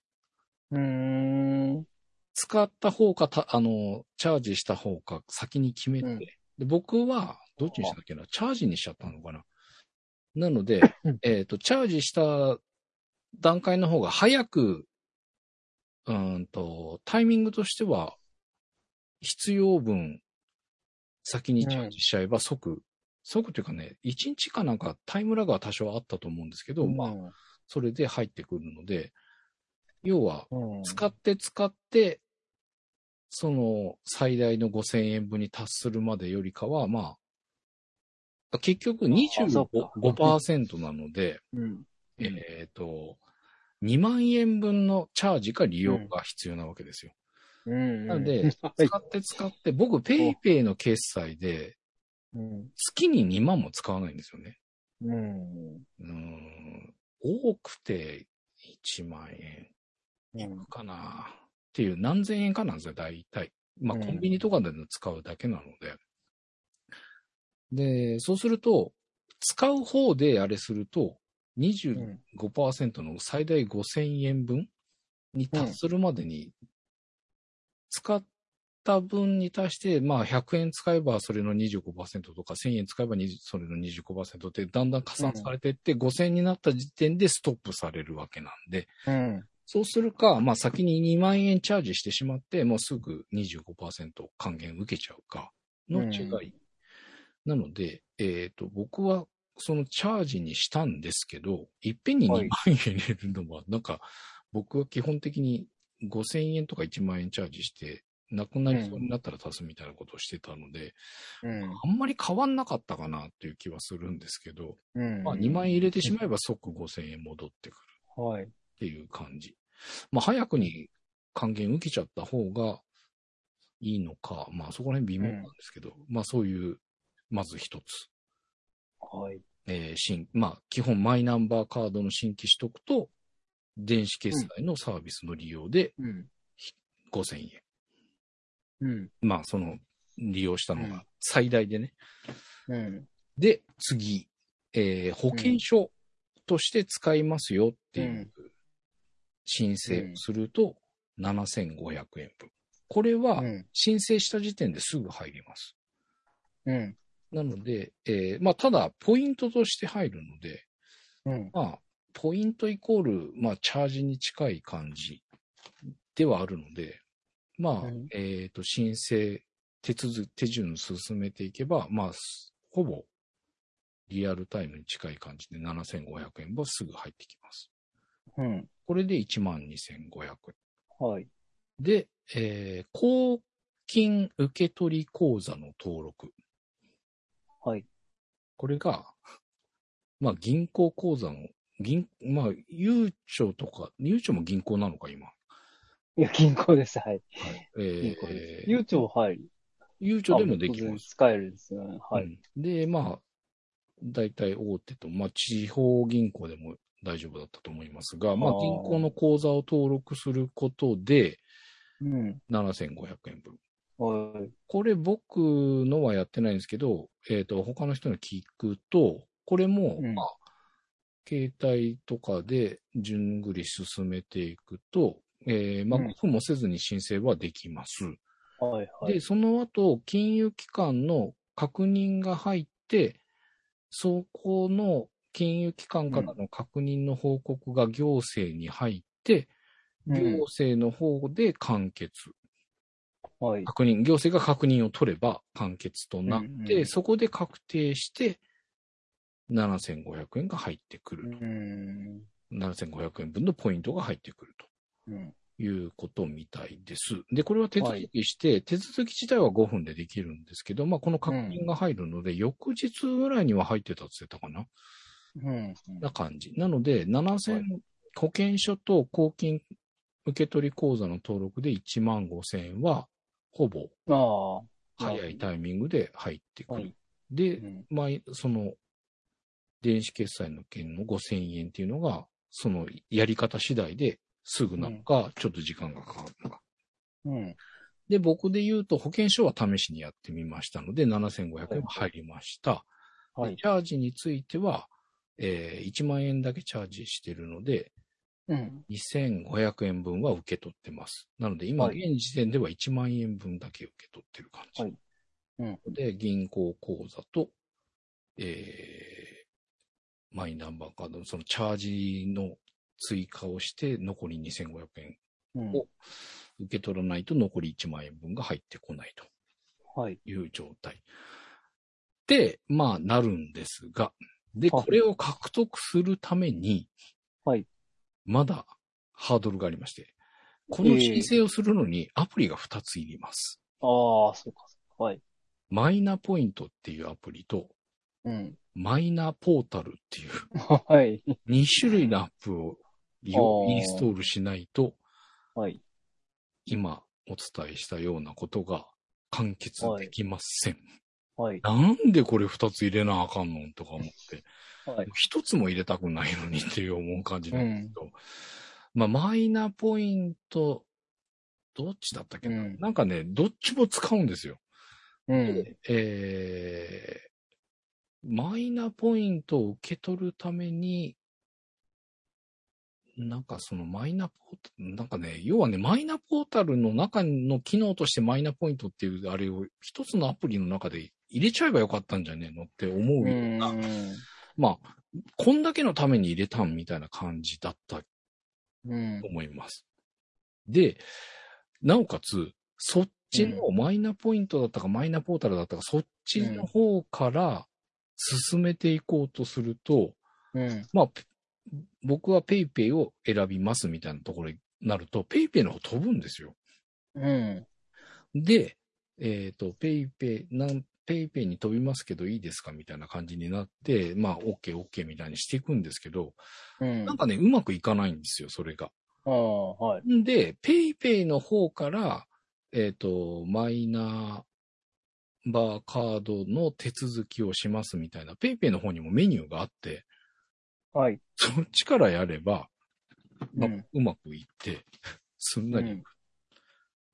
よ。うーん。使った方か、たあの、チャージした方か先に決めて、うんで僕は、どっちにしたっけな？チャージにしちゃったのかな？なのでうん、えっ、と、チャージした段階の方が早く、うーんと、タイミングとしては、必要分、先にチャージしちゃえば即、即というかね、1日かなんかタイムラグは多少あったと思うんですけど、まあ、それで入ってくるので、要は、うん、使って使って、その最大の5000円分に達するまでよりかは、まあ、結局あそっか。25%なので、うん。えっ、と、2万円分のチャージか利用が必要なわけですよ。うん。なので、はい使って使って、僕、ペイペイの決済で、うん。月に2万も使わないんですよね。うん。うーん、多くて1万円。うん。かな？っていう何千円かなんですよ、大体。まあ、うんコンビニとかでの使うだけなので。で、そうすると、使う方であれすると、25%の最大5000円分に達するまでに、使った分に対して、まあ、100円使えばそれの25%とか、1000円使えば20それの25%ってだんだん加算されていって、5000円になった時点でストップされるわけなんで、うん。そうするか、まあ先に2万円チャージしてしまって、もうすぐ25%還元受けちゃうかの違い。なので、えっ、と、僕はそのチャージにしたんですけど、いっぺんに2万はい円入れるのは、なんか、僕は基本的に5000円とか1万円チャージして、なくなりそうになったら足すみたいなことをしてたので、うん。あんまり変わんなかったかなっていう気はするんですけど、うん。まあ2万円入れてしまえば即5000円戻ってくる。はい。っていう感じ。まあ、早くに還元受けちゃった方がいいのか、まあ、そこら辺微妙なんですけど、まあ、そういう、まず一つ。はい。えー新、まあ、基本マイナンバーカードの新規取得と、電子決済のサービスの利用でうん。5000円。うん。まあ、その、利用したのうんが最大でね。うん。で、次、えー保険証として使いますよっていううん申請をすると7500円分。これはうん。申請した時点ですぐ入ります。うん。なので、えーまあ、ただ、ポイントとして入るので、うん。まあ、ポイントイコール、まあ、チャージに近い感じではあるので、まあ、うんえっ、と、申請、手続手順進めていけば、まあ、すほぼ、リアルタイムに近い感じで7500円はすぐ入ってきます。うん。これで12,500円。はい。で、えー公金受取口座の登録。はい。これが、まあ銀行口座の、銀、まあ、ゆうちょとか、ゆうちょも銀行なのか、今。いや、銀行です。はい。え銀行です。ー、悠長、はい。ゆうちょでもできます。使えるんですよね。はい。うんで、まあ、大体大手と、まあ、地方銀行でも大丈夫だったと思いますが、まあ、銀行の口座を登録することで、うん。7500円分。はい。これ僕のはやってないんですけど、えっ、と、他の人に聞くと、これも、うんまあ、携帯とかで順繰り進めていくと、えーまあ、うん5分もせずに申請はできます。はい。はい。で、その後、金融機関の確認が入って、そこの金融機関からの確認の報告が行政に入って、うん行政の方で完結。はい。確認、行政が確認を取れば完結となって、うんうんそこで確定して、7500円が入ってくると。うん。7500円分のポイントが入ってくるうん。ということみたいです。で、これは手続きして、手続き自体は5分でできるんですけど、まあ、この確認が入るので、翌日ぐらいには入ってたって言ってたかな？うん。な感じ。なので、7000、はい保険証と公金受取口座の登録で1万5000円は、ほぼ。早いタイミングで入ってくる。はい。で、うんまあ、その、電子決済の件の5000円っていうのが、そのやり方次第ですぐなのか、ちょっと時間がかかるのか。うん。で、僕で言うと保険証は試しにやってみましたので、7500円入りました。はい。チャージについては、えー1万円だけチャージしてるので、うん。2500円分は受け取ってます。なので今、はい現時点では1万円分だけ受け取ってる感じ。はいうんで、銀行口座と、えー、マイナンバーカードのそのチャージの追加をして、残り2500円うん。お受け取らないと残り1万円分が入ってこないとはい。いう状態。で、まあ、なるんですが、で、はいこれを獲得するために、はい。まだハードルがありまして、この申請をするのにアプリが2ついります。ああ、そうか。はい。マイナポイントっていうアプリと、うん。マイナポータルっていうはい。2種類のアップをインストールしないと、はい。今お伝えしたようなことが完結できません。はい。なんでこれ2つ入れなあかんのとか思って、はい。一つも入れたくないのにっていう思う感じなんですけど、まあ、マイナポイント、どっちだったっけな、うんなんかね、どっちも使うんですよ。うん。えー、マイナポイントを受け取るために、なんかそのマイナポータル、なんかね、要はね、マイナポータルの中の機能としてマイナポイントっていうあれを一つのアプリの中で入れちゃえばよかったんじゃねえのって思うような、まあ、こんだけのために入れたんみたいな感じだったとうん。思います。で、なおかつ、そっちのマイナポイントだったか、マイナポータルだったか、そっちの方から進めていこうとすると、うん。まあ、ペ僕は PayPay を選びますみたいなところになると、PayPay の方飛ぶんですよ。うん。で、えっ、と、PayPay、なん、PayPay に飛びますけどいいですかみたいな感じになって、まあ、OK、OK みたいにしていくんですけど、うん。なんかね、うまくいかないんですよ、それが。ああ、はい。んで、PayPay の方から、えっ、と、マイナンバーカードの手続きをしますみたいな、PayPay の方にもメニューがあって、はい。そっちからやれば、まあうんうまくいって、すんなりいく。うん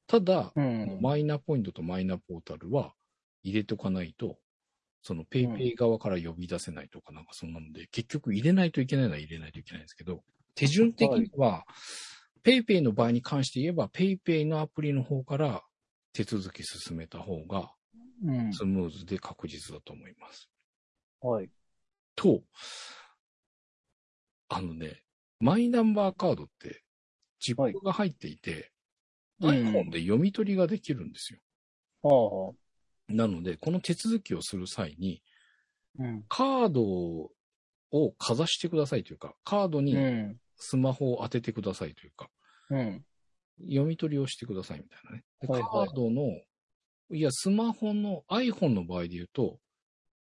ただ、うん。マイナポイントとマイナポータルは入れとかないと、その PayPay 側から呼び出せないとかなんかそんなので、結局入れないといけないのは入れないといけないんですけど、手順的には、PayPay の場合に関して言えば、PayPay のアプリの方から手続き進めた方がうん。スムーズで確実だと思います。はい。と、あのね、マイナンバーカードって、チップが入っていて、はい iPhone で読み取りができるんですよ。はあ。なので、この手続きをする際に、うん。カードをかざしてくださいというか、カードうにん。スマホを当ててくださいというか、うん。読み取りをしてくださいみたいなね。ではいはいカードの、いや、スマホの iPhone の場合で言うと、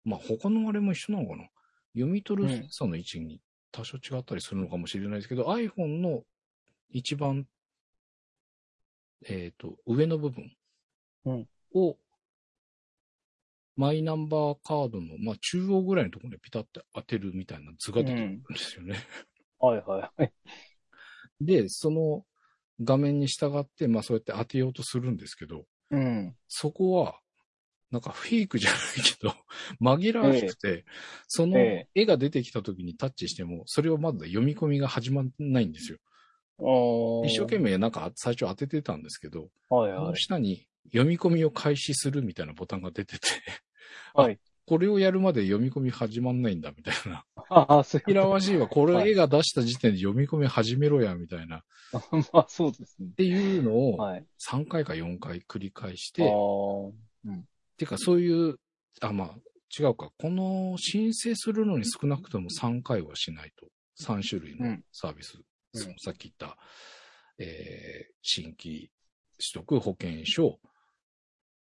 まあ、他のあれも一緒なのかな。読み取るセンサーの位置に多少違ったりするのかもしれないですけど、iPhone の一番、えっ、と、上の部分うんを、マイナンバーカードの、まあ、中央ぐらいのところにピタッて当てるみたいな図が出てくるんですよね。はいはい。で、その画面に従って、まあそうやって当てようとするんですけど、うん。そこは、なんかフェイクじゃないけど、紛らわしくて、そのえ絵が出てきた時にタッチしても、それをまだ読み込みが始まんないんですよ。一生懸命なんか最初当ててたんですけど、はいはい。下に読み込みを開始するみたいなボタンが出てて、はい。これをやるまで読み込み始まんないんだみたいな。ああ、そうらわしいわ、こはいれ絵が出した時点で読み込み始めろや、みたいな。っ まあ、そうですね。ていうのをはい。3回か4回繰り返しああて、てかそういう、あ、まあ、違うか。この申請するのに少なくとも3回はしないと。3種類のうんサービス。うんそのさっき言った、えー、新規取得保険証、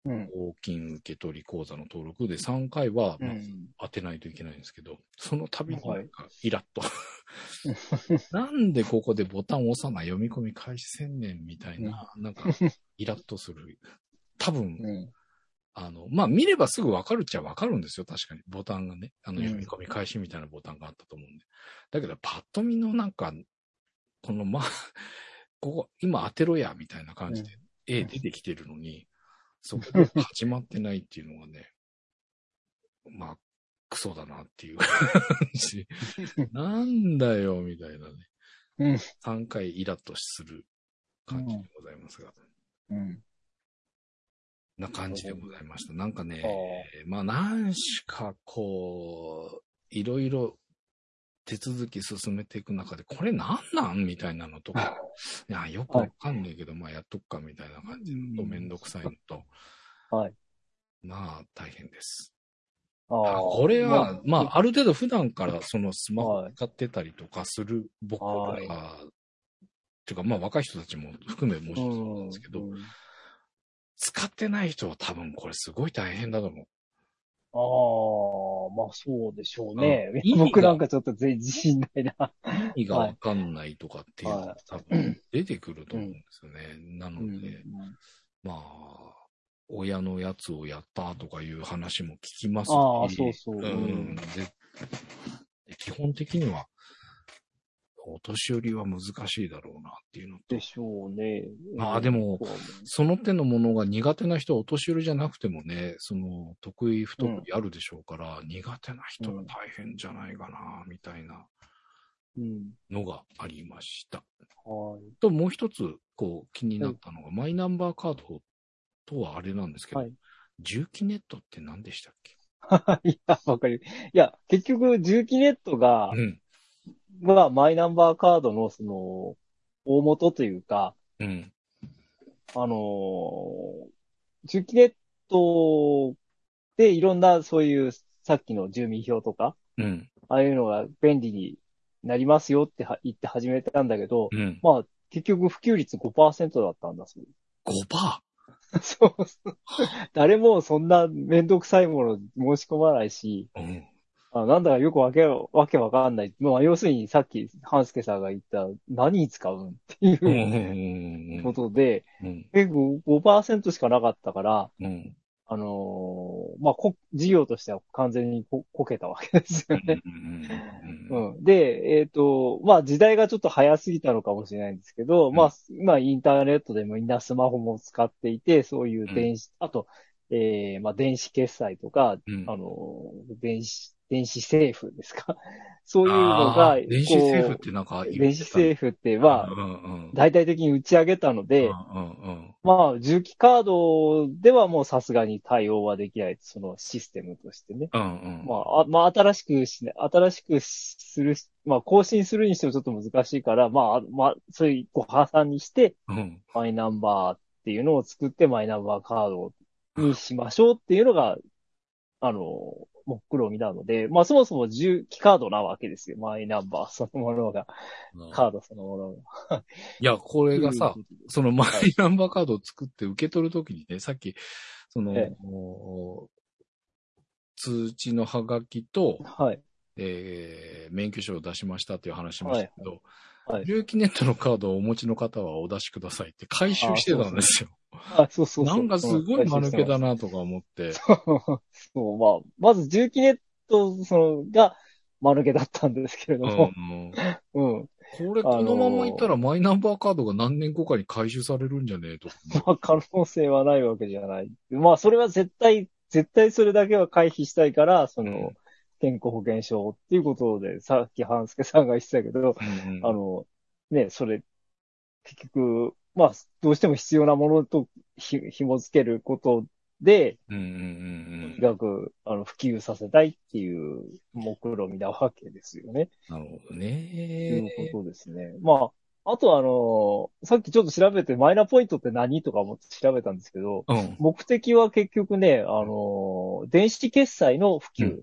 うん。公金受取口座の登録で3回は、まあうん。当てないといけないんですけど、その度にはいなんかイラッと。なんでここでボタンを押さない読み込み開始せんねんみたいな、なんかイラッとする。多分、うん。あの、まあ、見ればすぐわかるっちゃわかるんですよ、確かに。ボタンがね。あの、うん読み込み開始みたいなボタンがあったと思うんで。だけど、パッと見のなんか、この、まあ、ここ、今当てろや、みたいな感じで、絵出てきてるのに、そこで 始まってないっていうのがね、まあ、クソだなっていう感じ。なんだよ、みたいなね。うん3回イラッとする感じでございますが。うん。な感じでございました。なんかねあ、まあ何しかこう、いろいろ手続き進めていく中で、これなんなん？みたいなのとか、いや、よくわかんないけど、まあやっとくかみたいな感じ。のめんどくさいのと、はい。まあ大変です。あああこれは、まあ、ある程度普段からそのスマホはい。使ってたりとかする僕らはい。が、っていうかまあ若い人たちも含めもちろんそうなんですけど、うん使ってない人は多分これすごい大変だと思う。ああ、まあそうでしょうね僕なんかちょっと全然自信ないな。意味がわかんないとかっていうのがはい多分出てくると思うんですよね。なので、まあ、親のやつをやったとかいう話も聞きますし。ああそうそうううんん。で基本的には、お年寄りは難しいだろうなっていうのとで、しょうね。まあでもその手のものが苦手な人はお年寄りじゃなくてもね、その得意不得意あるでしょうから、苦手な人は大変じゃないかな、みたいなうん。のがありました。はい。と、もう一つ、こう、気になったのが、マイナンバーカードとはあれなんですけど、はい重機ネットって何でしたっけ？いや、わかる。いや、結局、重機ネットが、うん。がマイナンバーカードのその、大元というか、うん。あのー重機ネットでいろんなそういう、さっきの住民票とか、うん。ああいうのが便利になりますよっては言って始めたんだけど、うん。まあ、結局普及率5%だったんだそう。5%! そうそう。誰もそんなめんどくさいもの申し込まないし、うん。あなんだかよくわけ、わけわかんない。まあ、要するにさっき、半助さんが言った、何に使うんっていうことで、うん。結構5%しかなかったから、うん。あのーまあ、こ、事業としては完全にここけたわけですよね。で、えっ、と、まあ、時代がちょっと早すぎたのかもしれないんですけど、うんまあ、今インターネットでもみんなスマホも使っていて、そういう電子、あと、えー、まあ、電子決済とか、うんあのー、電子、電子政府ですか？そういうのが、電子政府ってなんか電子政府っては。大々的に打ち上げたので、まあ、重機カードではもうさすがに対応はできない、そのシステムとしてね。うん。うんうん。まあ、あまあ、新しくしね、新しくするし、まあ、更新するにしてもちょっと難しいから、まあ、まあ、そういうご破産にして、うん。マイナンバーっていうのを作って、マイナンバーカードにしましょうっていうのが、あの、目論みなので、まあ、そもそも重機カードなわけですよ。マイナンバーそのものが、カードそのものが。いや、これがさ、そのマイナンバーカードを作って受け取るときにね、さっき、その、ええ通知のハガキと、はい。えー免許証を出しましたっていう話しましたけど、はい。重機ネットのカードをお持ちの方はお出しくださいって回収してたんですよ。あ、そうそうそう。なんかすごい間抜けだな。なとか思って。そう、まあ、まず重機ネット、その、が、間抜けだったんですけれども、うん うん。これこのままいったらマイナンバーカードが何年後かに回収されるんじゃねえと。まあ、可能性はないわけじゃない。まあ、それは絶対、絶対それだけは回避したいから、その、健康保険証っていうことで、さっき半助さんが言ってたけど、うんうんあの、ね、それ、結局、まあ、どうしても必要なものとひ紐付けることで、うんうんうんうん医学、あの、普及させたいっていう目論みなわけですよね。なるほどといね。うことですね。まあ、あとはあの、さっきちょっと調べてマイナポイントって何とか思って調べたんですけど、うん。目的は結局ね、あの、電子決済の普及、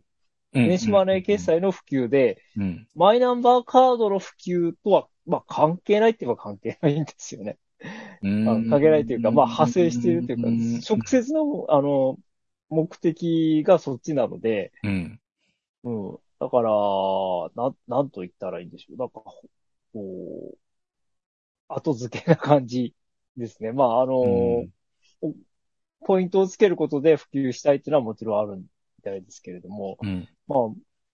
電子マネー決済の普及で、うん。マイナンバーカードの普及とは、まあ関係ないって言えば関係ないんですよね。関係ないというか、まあ派生しているというか、ん直。接の、あの、目的がそっちなので、うん。うん。だから、な、なんと言ったらいいんでしょう。なんか、こう、後付けな感じですね。まあ、あの、うんポイントをつけることで普及したいっていうのはもちろんあるみたいですけれども、うん。ま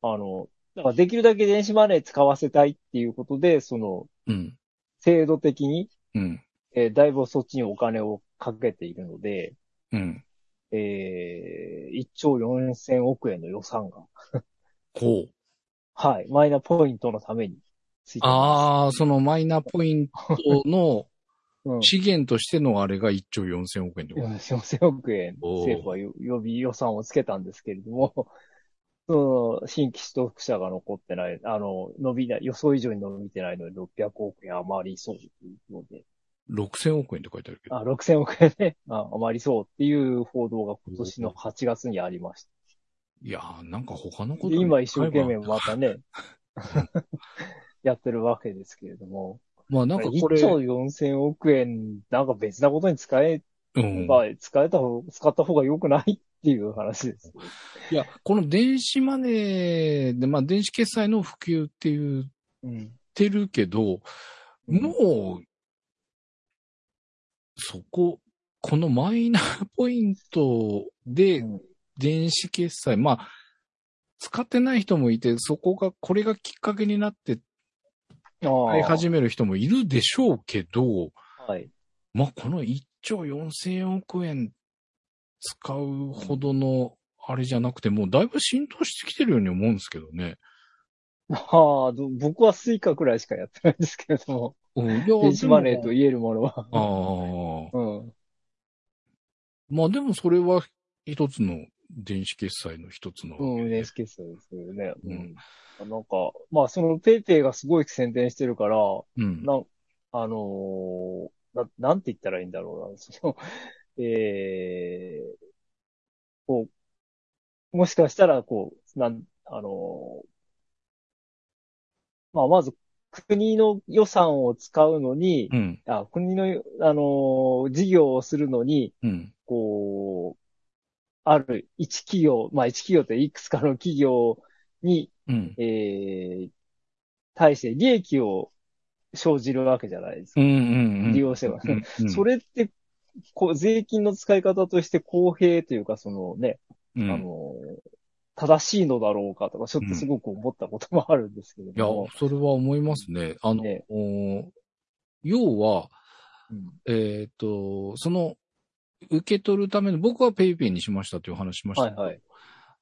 あ、あの、だからできるだけ電子マネー使わせたいっていうことで、その、うん。制度的に、うん。えーだいぶそっちにお金をかけているので、うん。えー、1兆4000億円の予算が、こう。はい、マイナポイントのためについてまああ、そのマイナポイントのす。うん。資源としてのあれが1兆4000億円ってこと4000億円、政府は予予備予算をつけたんですけれども、その、新規取得者が残ってない、あの、伸びない、予想以上に伸びてないので600億円余りそうというので、6000億円って書いてあるけど。あ、6000億円ね、あ余りそうっていう報道が今年の8月にありました。いやー、なんか他のこと今一生懸命またね、やってるわけですけれども、まあなんかこれ1、兆4000億円、なんか別なことに使えうん。ば、使えた方、使った方が良くないっていう話です。いや、この電子マネーで、まあ電子決済の普及って言っうん。てるけど、もう、そこ、このマイナポイントでうん電子決済、まあ、使ってない人もいて、そこが、これがきっかけになってあ使いあ始める人もいるでしょうけど、はい。まあ、この1兆4000億円使うほどの、あれじゃなくて、もうだいぶ浸透してきてるように思うんですけどね。はあ、ど僕はスイカくらいしかやってないんですけれども、うん、電子マネーと言えるものは。ああ。うん。まあでもそれは一つの電子決済の一つの。うん、電子決済ですよね。ううんん。なんか、まあ、そのペイペイがすごい宣伝してるから、うん。なん、あのーな、なんて言ったらいいんだろうな。その、えー、こう、もしかしたら、こう、なん、あのーまあ、まず、国の予算を使うのに、うん。あ、国の、あのー事業をするのに、うん。こう、ある一企業、まあ一企業っていくつかの企業に、うん。えー、対して利益を生じるわけじゃないですか。うん。うん。利用者が。うんうん それって、こう、税金の使い方として公平というか、そのね、うん。あの、正しいのだろうかとか、ちょっとすごく思ったこともあるんですけれいやども。、それは思いますね。あの、ねお要は、うんえっ、と、その、受け取るための、僕はペイペイにしましたという話しましたはいはい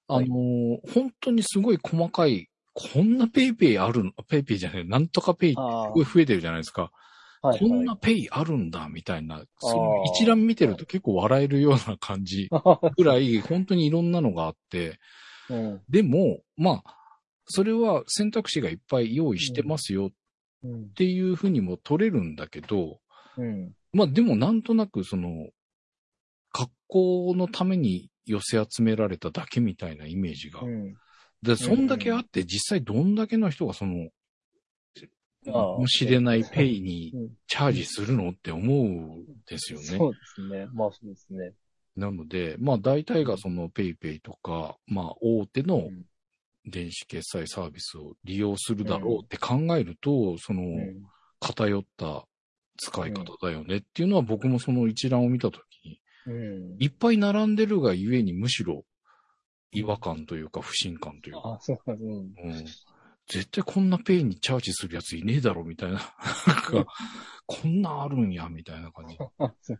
あのー本当にすごい細かい、こんなペイペイあるの、ペイペイじゃない、なんとかペイってあすごい増えてるじゃないですか。あ、はいこんは。ないペイあるんだ、みたいな、その一覧見てると結構笑えるような感じぐらい、本当にいろんなのがあって、うん。でも、まあ、それは選択肢がいっぱい用意してますよっうん。ていうふうにも取れるんだけど、うん。まあでもなんとなくその、格好のために寄せ集められただけみたいなイメージが。うん。で、そんだけあって実際どんだけの人がその、ああもしれないペイにうんチャージするのって思うんですよね。そうですね。まあそうですね。なので、まあ大体がそのペイペイとか、まあ大手のうん電子決済サービスを利用するだろうって考えると、そのうん偏った使い方だよねっていうのは僕もその一覧を見たときに、うん。いっぱい並んでるがゆえにむしろ違和感というか不信感というか、あ、そうか、うん。うん、絶対こんなペイにチャージするやついねえだろみたいな、こんなあるんやみたいな感じ。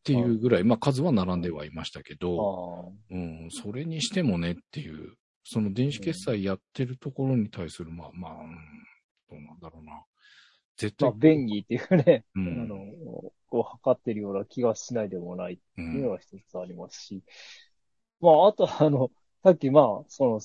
っていうぐらい、まあ数は並んではいましたけど、あうん、それにしてもねっていう、その電子決済やってるところに対する、まあまあ、うん。どうなんだろうな。絶まあ対、、便宜っていうね、あうん。の、こう測ってるような気がしないでもないっうていうのん、が一つありますし。まあ、あとあの、さっきまあ、その、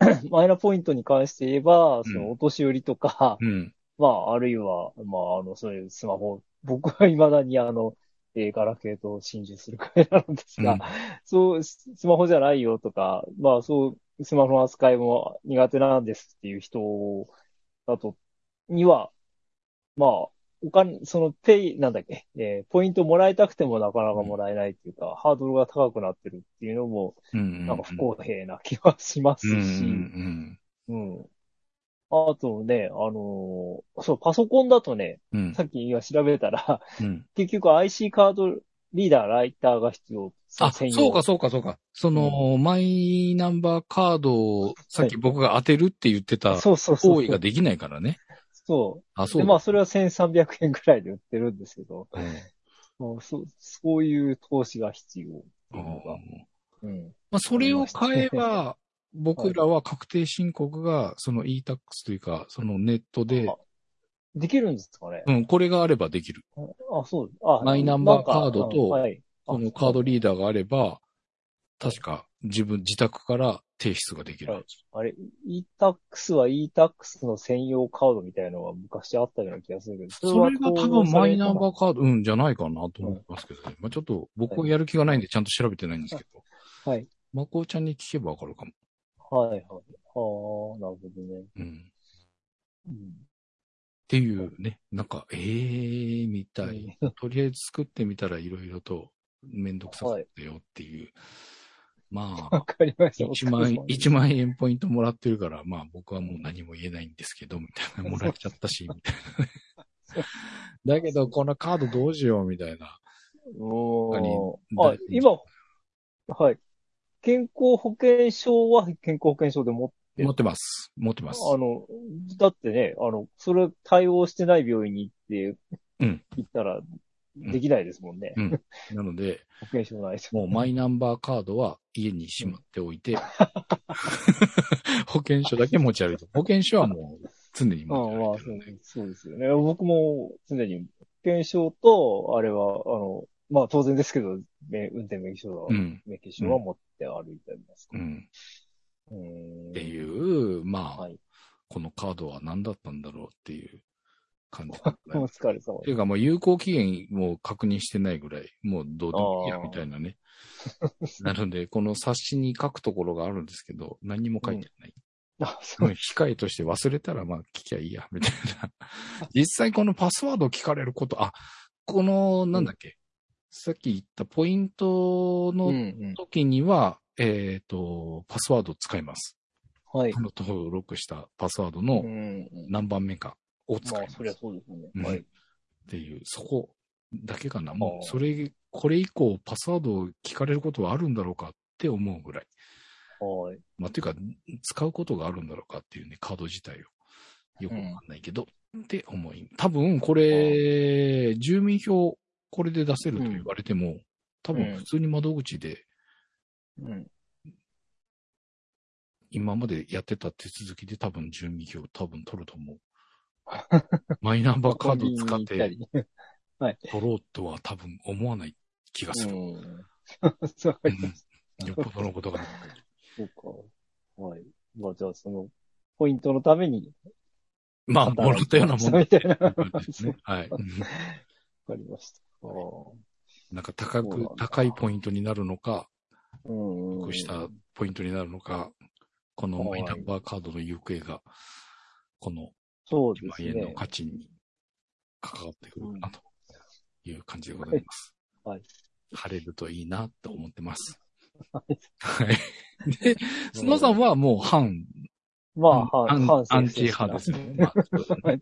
マイナポイントに関して言えば、そうん。のお年寄りとか、うん、まあ、あるいは、まあ、あの、そういうスマホ、僕は未だにあの、えーガラケーと心中するくらいなのですが、うん。そう、ススマホじゃないよとか、まあ、そう、スマホの扱いも苦手なんですっていう人だと、には、まあ、お金、そのペイ、なんだっけ、えーポイントもらいたくてもなかなかもらえないっていうか、ハードルが高くなってるっていうのも、うん。なんか不公平な気はしますうん、し、うん、うん。あとね、あのーそう、パソコンだとね、うん、さっき今調べたら、うん。結局 IC カードリーダー、ライターが必要。あ、そうか、そうか、そうか。その、マイナンバーカードを、さっき僕が当てるって言ってたそうそうそう。行為ができないからね。そあ、う。そうで、まあ、それは1300円くらいで売ってるんですけど、うんもうそそういう投資が必要。っていうのが。うん。まあ、それを買えば、僕らは確定申告が、その e-tax というか、そのネットであ、できるんですかね？うん、これがあればできる。あ、そう。あ、マイナンバーカードと。このカードリーダーがあれば、確か自分、自宅から提出ができる。あれ、e-tax は e-tax の専用カードみたいなのが昔あったような気がするけど。それが多分マイナンバー。ーカード、うん、じゃないかなと思いますけどね。まあちょっと僕はやる気がないんでちゃんと調べてないんですけど。はい。まこうちゃんに聞けばわかるかも。はいはい。はあ、なるほどね。うん。うん。っていうね、なんか、ええー、みたい。とりあえず作ってみたらいろいろとめんどくさかったよっていう。まあわ、かりました。1万円、一万円ポイントもらってるから、まあ僕はもう何も言えないんですけど、みたいな、もらっちゃったし、みたいなね。だけど、このカードどうしよう、みたいな。おあ、今、はい。健康保険証は健康保険証でも、持ってます。持ってます。あの、だってね、あの、それ対応してない病院に行って、うん行ったら、できないですもんね。うんなので、保険証ないと。もうマイナンバーカードは家にしまっておいて、保険証だけ持ち歩いて、保険証はもう常にああ、持ちまあ歩いてるんで。そう、そうですよね。僕も常に保険証と、あれは、あの、まあ当然ですけど、め運転免許証は、うん。免許証は持って歩いてますかうら。ん。うーんっていう、まあ、はい。このカードは何だったんだろうっていう感じ お疲れ様っていうかもう有効期限も確認してないぐらい、もうどうでもいいやみたいなね。なので、この冊子に書くところがあるんですけど、何も書いてない。あ、そう。控えとして忘れたらまあ聞きゃいいや、みたいな。実際このパスワード聞かれること、あ、この、なんだっけ、さっき言ったポイントうんのうん。時には、えっ、と、パスワード使います。はい登録したパスワードうのん。何番目かを使まあ、います。そりゃそうですよね。うんはい。っていう、そこだけかな。もう、それ、これ以降パスワードを聞かれることはあるんだろうかって思うぐらい。はい。まあ、ていうか、使うことがあるんだろうかっていうね、カード自体を。よくわかんないけど、って思い。多分、これ、住民票、これで出せると言われても、多分普通に窓口で、うん。今までやってた手続きで多分住民票多分取ると思う。マイナンバーカード使って 取ろうとは多分思わない気がする。うん。そうか。よっぽどのことがない。そうか。はい。まあ、じゃあ、その、ポイントのために、まあ、もらったようなもんみたいな。わかですね。はい。うんりました。なんか高く高いポイントになるのか、うん。得したポイントになるのか、このマイナンバーカードの行方が、このそう1ですね。万円の価値に関わってくるかなという感じでございます。はい。晴れるといいなと思ってます。はいはい。で、スノーさんはもう反、まあ、アン反、アンチ派ですよね。ま あい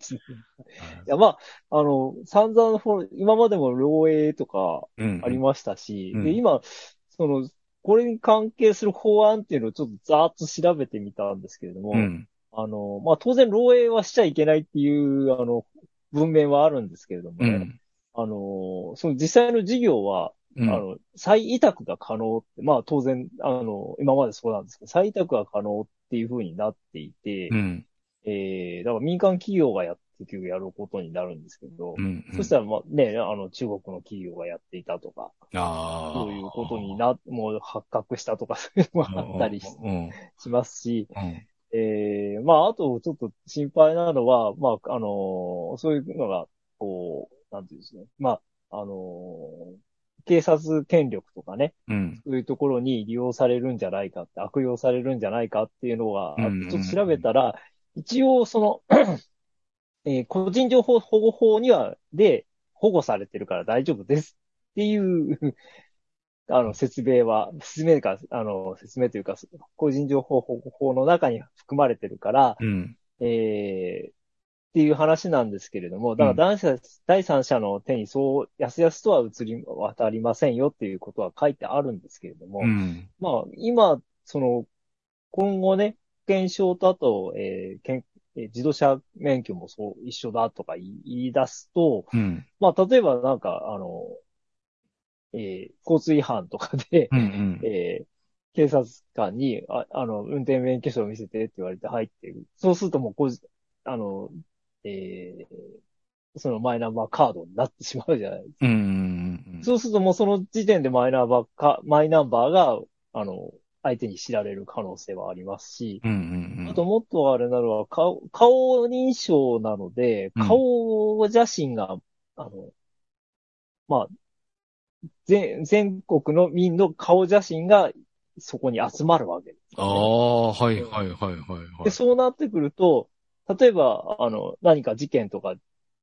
や、まあ、あの、散々フォロー、今までも漏洩とかうんありましたし、うんで、今、その、これに関係する法案っていうのをちょっとざーっと調べてみたんですけれども、うん。あの、まあ、当然漏洩はしちゃいけないっていう、あの、文面はあるんですけれども、うん。あの、その実際の事業は、うん。あの、再委託が可能って、まあ当然、あの、今までそうなんですけど、再委託が可能っていう風になっていて、うん。えー、だから民間企業がやって、結局やることになるんですけど、うん。そしたら、まあね、あの、中国の企業がやっていたとか。そういうことにな、もう発覚したとか、そういうのがあったり。しますし、うん。えー、まあ、あと、ちょっと心配なのは、まあ、あのそういうのが、こう、なんていうんですね。まあ、あの警察権力とかね、うん。そういうところに利用されるんじゃないかって、悪用されるんじゃないかっていうのがちょっと調べたら、一応その、えー個人情報保護法には、で、保護されてるから大丈夫ですっていう、あの、説明は、説明か、あの、説明というか、個人情報保護法の中に含まれてるから、うん。えーっていう話なんですけれども、だから第三者,、第三者の手にそう、やすやすとは移り渡りませんよっていうことは書いてあるんですけれども、うん。まあ、今、その、今後ね、保険証とあと、えーけんえー自動車免許もそう一緒だとか言い言い出すと、うん。まあ、例えばなんか、あの、えー交通違反とかで、うんうん。えー警察官に、ああの、運転免許証を見せてって言われて入ってる。そうするともうこう、あの、えーそのマイナンバーカードになってしまうじゃないですか。うんうんうん。そうするともうその時点でマイナンバーか、マイナンバーが、あの、相手に知られる可能性はありますし、うんうんうん。あともっとあれなのは、顔、顔認証なので、うん顔写真が、あの、まあ、全、全国の民の顔写真がそこに集まるわけ。です、ああ、はいはいはいはいはで、い。そうなってくると、例えば、あの、何か事件とか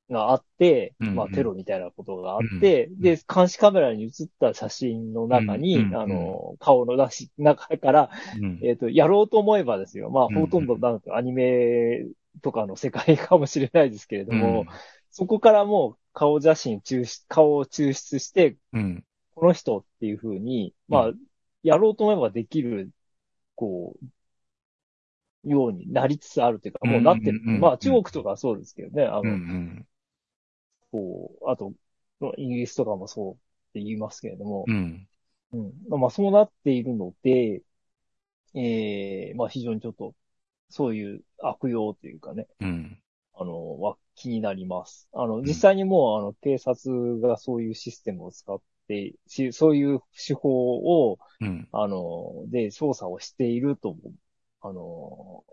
があって、うんうん。まあ、テロみたいなことがあって、んで、監視カメラに映った写真の中に、うんうん。うんあの、顔の出し、中から、うん。えっ、と、やろうと思えばですよ。まあ、うんうん。ほとんどなんかアニメとかの世界かもしれないですけれども、うんそこからもう顔写真抽出、顔を抽出して、うん。この人っていう風に、まあ、やろうと思えばできる、こう、ようになりつつあるというか、もうなってる。うんうんうんまあ、中国とかはそうですけどね。あの、うんうん。こう、あと、イギリスとかもそうって言いますけれども、うん。うん。まあ、そうなっているので、ええまあ、非常にちょっと、そういう悪用というかね、うん。あの、は気になります。あの、実際にもう、あの、警察がそういうシステムを使って、しそういう手法を、うん。あの、で、捜査をしているとも、あの、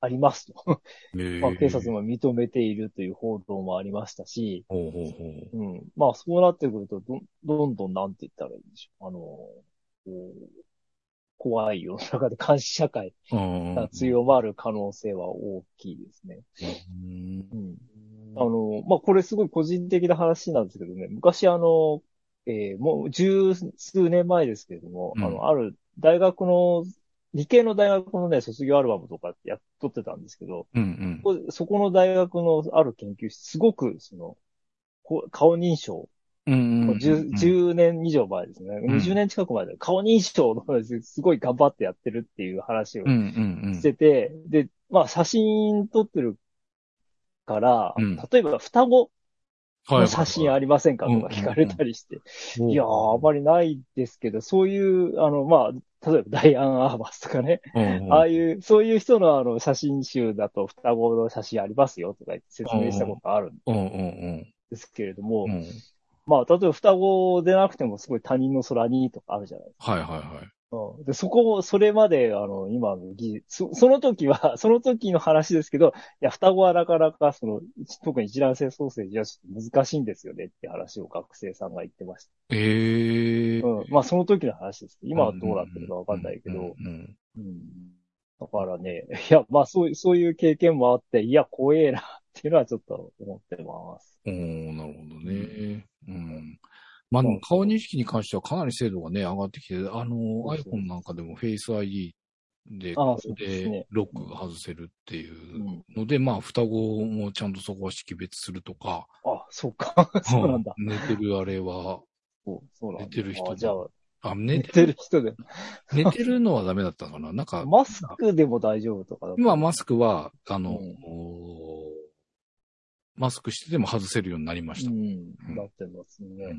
ありますと。え まあ、警察も認めているという報道もありましたし、ほうほうほう。うん。まあ、そうなってくると、ど、どんどんなんて言ったらいいんでしょう。あの、こう怖い世の中で監視社会うんが強まる可能性は大きいですね。うんうん。あの、まあ、これすごい個人的な話なんですけどね、昔あの、えーもう十数年前ですけれども、うんあの、ある大学の、理系の大学のね、卒業アルバムとかってやっとってたんですけど、うんここそこの大学のある研究室、すごく、その、顔認証、うん。うん。10, 10年以上前ですね。ん20年近く前で、顔認証のすごい頑張ってやってるっていう話をうんうんうん。してて、で、まあ写真撮ってるから、うん。例えば双子はいの写真ありませんかとか聞かれたりして、いやー、あまりないですけど、そういう、あの、まあ、例えばダイアン・アーバスとかね、うんああいう、そういう人のあの写真集だと双子の写真ありますよとか言って説明したことあるんうんうんですけれども、うん。うん。まあ、例えば双子でなくてもすごい他人の空にとかあるじゃないですはいはいはい。か。うん、でそこも、それまで、あの、今の技術、そその時は、その時の話ですけど、いや、双子はなかなか、その、特に一卵性ソーセージはちょっと難しいんですよねって話を学生さんが言ってました。ええ。うん。まあ、その時の話です。今はどうなってるかわかんないけど。だからね、いや、まあ、そういう、そういう経験もあって、いや、怖えな、っていうのはちょっと思ってます。おーなるほどね。うん。まあでも顔認識に関してはかなり精度がね、上がってきて、あの、iPhone なんかでも Face ID で、ああそうでね。ロックが外せるっていううん。ので、まあ双子もちゃんとそこは識別するとか、あ、そうか。そうなんだ。うん寝てるあれは、そう、そうなんだ。寝てる人あじゃあ、あ、寝寝ててる人で。寝てるのはダメだったのかな？なんか、マスクでも大丈夫とか今マスクは、あの、うん。おマスクしてても外せるようになりました。うん、なってますね。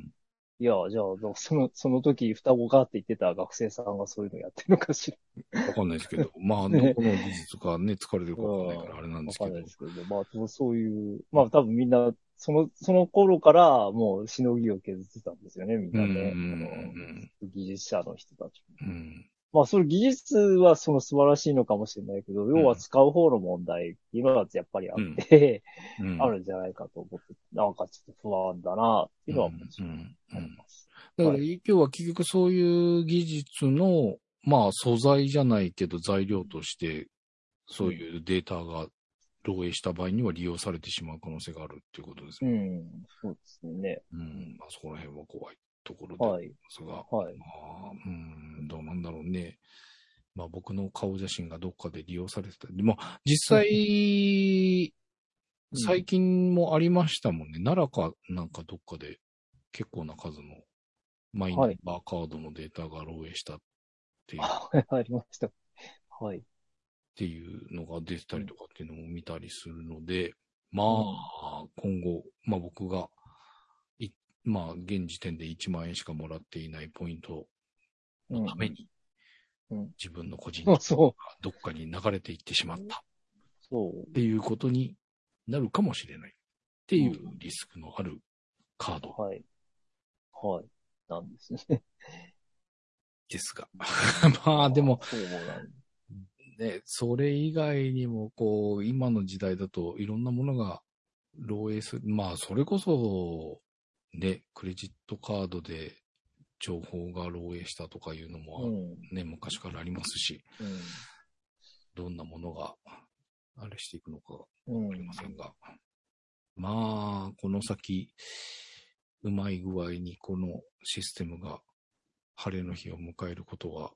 うんいや、じゃあ、その、その時、双子がって言ってた学生さんがそういうのやってるのかしら。わかんないですけど、まあ、どねこの技術がね、疲れてるかわかんないからあれなんですけどわかんない。ですけど、まあ、そうそういう、まあ、多分みんな、その、その頃から、もう、しのぎを削ってたんですよね、みんなね。うん技術者の人たち。うん。まあ、その技術はその素晴らしいのかもしれないけど、要は使う方の問題っていうのがやっぱりあって、うん。あるんじゃないかと思って、なんかちょっと不安だな、っていうのはもちろんうんあります。だから、今日は結局そういう技術の、まあ、素材じゃないけど材料として、そういうデータが漏洩した場合には利用されてしまう可能性があるっていうことですうね。ん、そうですね。うん。まあ、そこら辺は怖いところではい。すが、はい。まあ、うん、どうなんだろうね。まあ僕の顔写真がどっかで利用されてた。でも実際、うん最近もありましたもんね。奈良かなんかどっかで結構な数のマイナンバーカードのデータが漏洩したっていう,、っあありました。はい。ていうのが出てたりとかっていうのも見たりするので、まあ、今後、まあ僕がい、まあ、現時点で1万円しかもらっていないポイントのために、うんうん自分の個人が。どっかに流れていってしまったそうっ。ていうことになるかもしれないっていうリスクのあるカードはい。はい。なんですね。ですが。まあでも、ね、それ以外にも、こう、今の時代だといろんなものが漏洩する。まあ、それこそ、ね、クレジットカードで情報が漏洩したとかいうのうも、ん。ね、昔からありますし、うん。どんなものが、あれしていくのかわうんかりませんが。まあ、この先、うまい具合にこのシステムが晴れの日を迎えることは、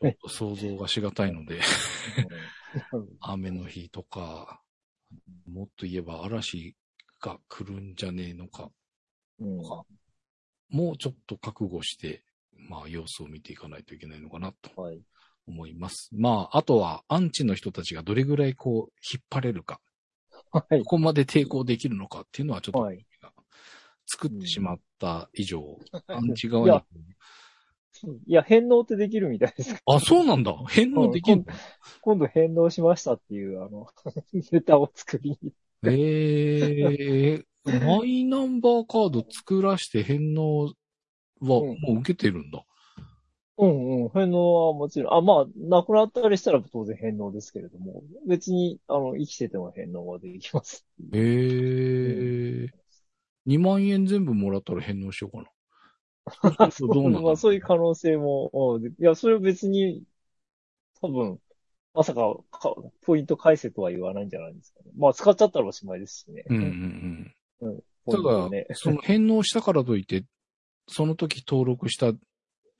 はい想像がしがたいので、うん 雨の日とか、もっと言えば嵐が来るんじゃねえのか、うん。もうちょっと覚悟して、まあ様子を見ていかないといけないのかなとはい。思います。まあ、あとはアンチの人たちがどれぐらいこう引っ張れるか、はいど。こまで抵抗できるのかっていうのはちょっと、はい作ってしまった以上、アンチい側やに。いや、返納ってできるみたいです。あ、そうなんだ。返納できる。今度返納しましたっていう、あの、ネタを作りに。ええ マイナンバーカード作らして返納はもう受けてるんだ。うんうん。返納はもちろん、あ、まあ、亡くなったりしたら当然返納ですけれども、別に、あの、生きてても返納はできます。ええ2万円全部もらったら返納しようかな。そうどうなの？まあ、そういう可能性も、うんいや、それは別に、多分、まさかか、ポイント返せとは言わないんじゃないですかね。まあ、使っちゃったらおしまいですしね。うんうんうん。ポただ、イントね。その返納したからといって、その時登録した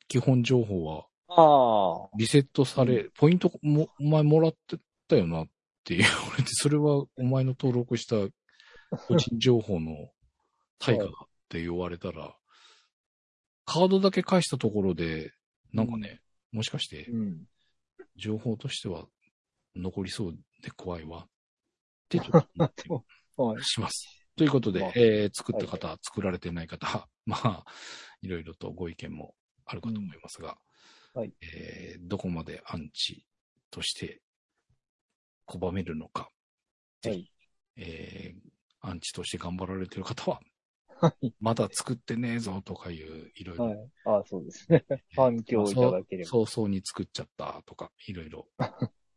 基本情報はああ、リセットされ、ポイントも、お前もらってたよなって言われて、それはお前の登録した個人情報の対価だって言われたら、カードだけ返したところで、なんかね、もしかしてうん。情報としては残りそうで怖いわ。ってちょっと思ってはい。します。ということで、まあえー作った方、作られてない方、まあ、いろいろとご意見もあるかと思いますが、うん。はい。えーどこまでアンチとして拒めるのか、ぜひ、はい。えーアンチとして頑張られている方は、はい。まだ作ってねえぞとかいう、いろいろ、はい。ああ、そうですね。反響いただければ。早々に作っちゃったとか、いろいろ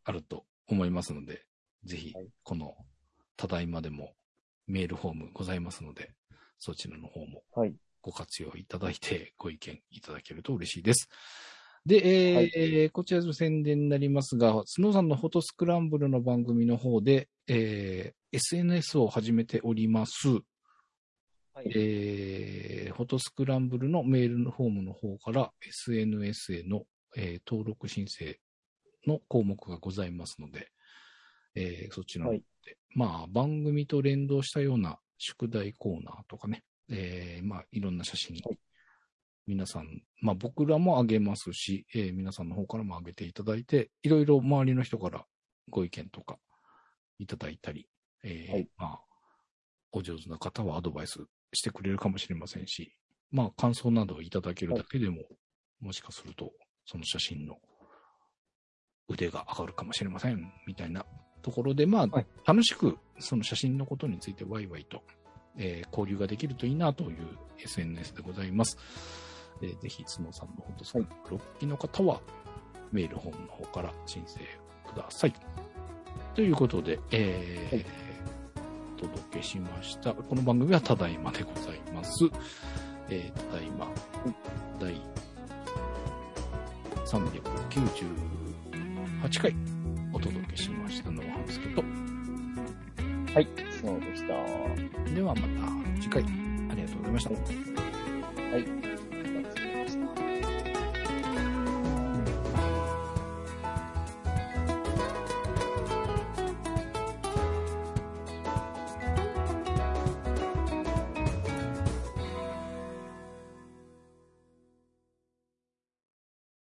あると思いますので、ぜひはい、この、ただいまでもメールフォームございますので、そちらの方もはい。ご活用いただいて、ご意見いただけると嬉しいです。で、えーはいえーこちらの宣伝になりますが、スノーさんのフォトスクランブルの番組の方で、えー SNS を始めております。はい。えーフォトスクランブルのメールのフォームの方から SNS への、えー登録申請の項目がございますので、えーそちらの方で、まあ番組と連動したような宿題コーナーとかね、えーまあいろんな写真、はい。皆さん、まあ僕らもあげますし、えー皆さんの方からもあげていただいて、いろいろ周りの人からご意見とかいただいたり、えーはい。まあお上手な方はアドバイスしてくれるかもしれませんし、まあ感想などをいただけるだけでも、もしかするとその写真の腕が上がるかもしれません、みたいなところで、まあ、はい楽しくその写真のことについてワイワイと、えー交流ができるといいなという SNS でございます。えーぜひ、スノーさんのフォトスクロッキーの方は、メールホームの方から申請ください。ということで、えーはいお届けしました。この番組はただいまでございます。えーただいま、第398回お届けしましたのは、半助と。はい。そうでした。ではまた次回、ありがとうございました。はい。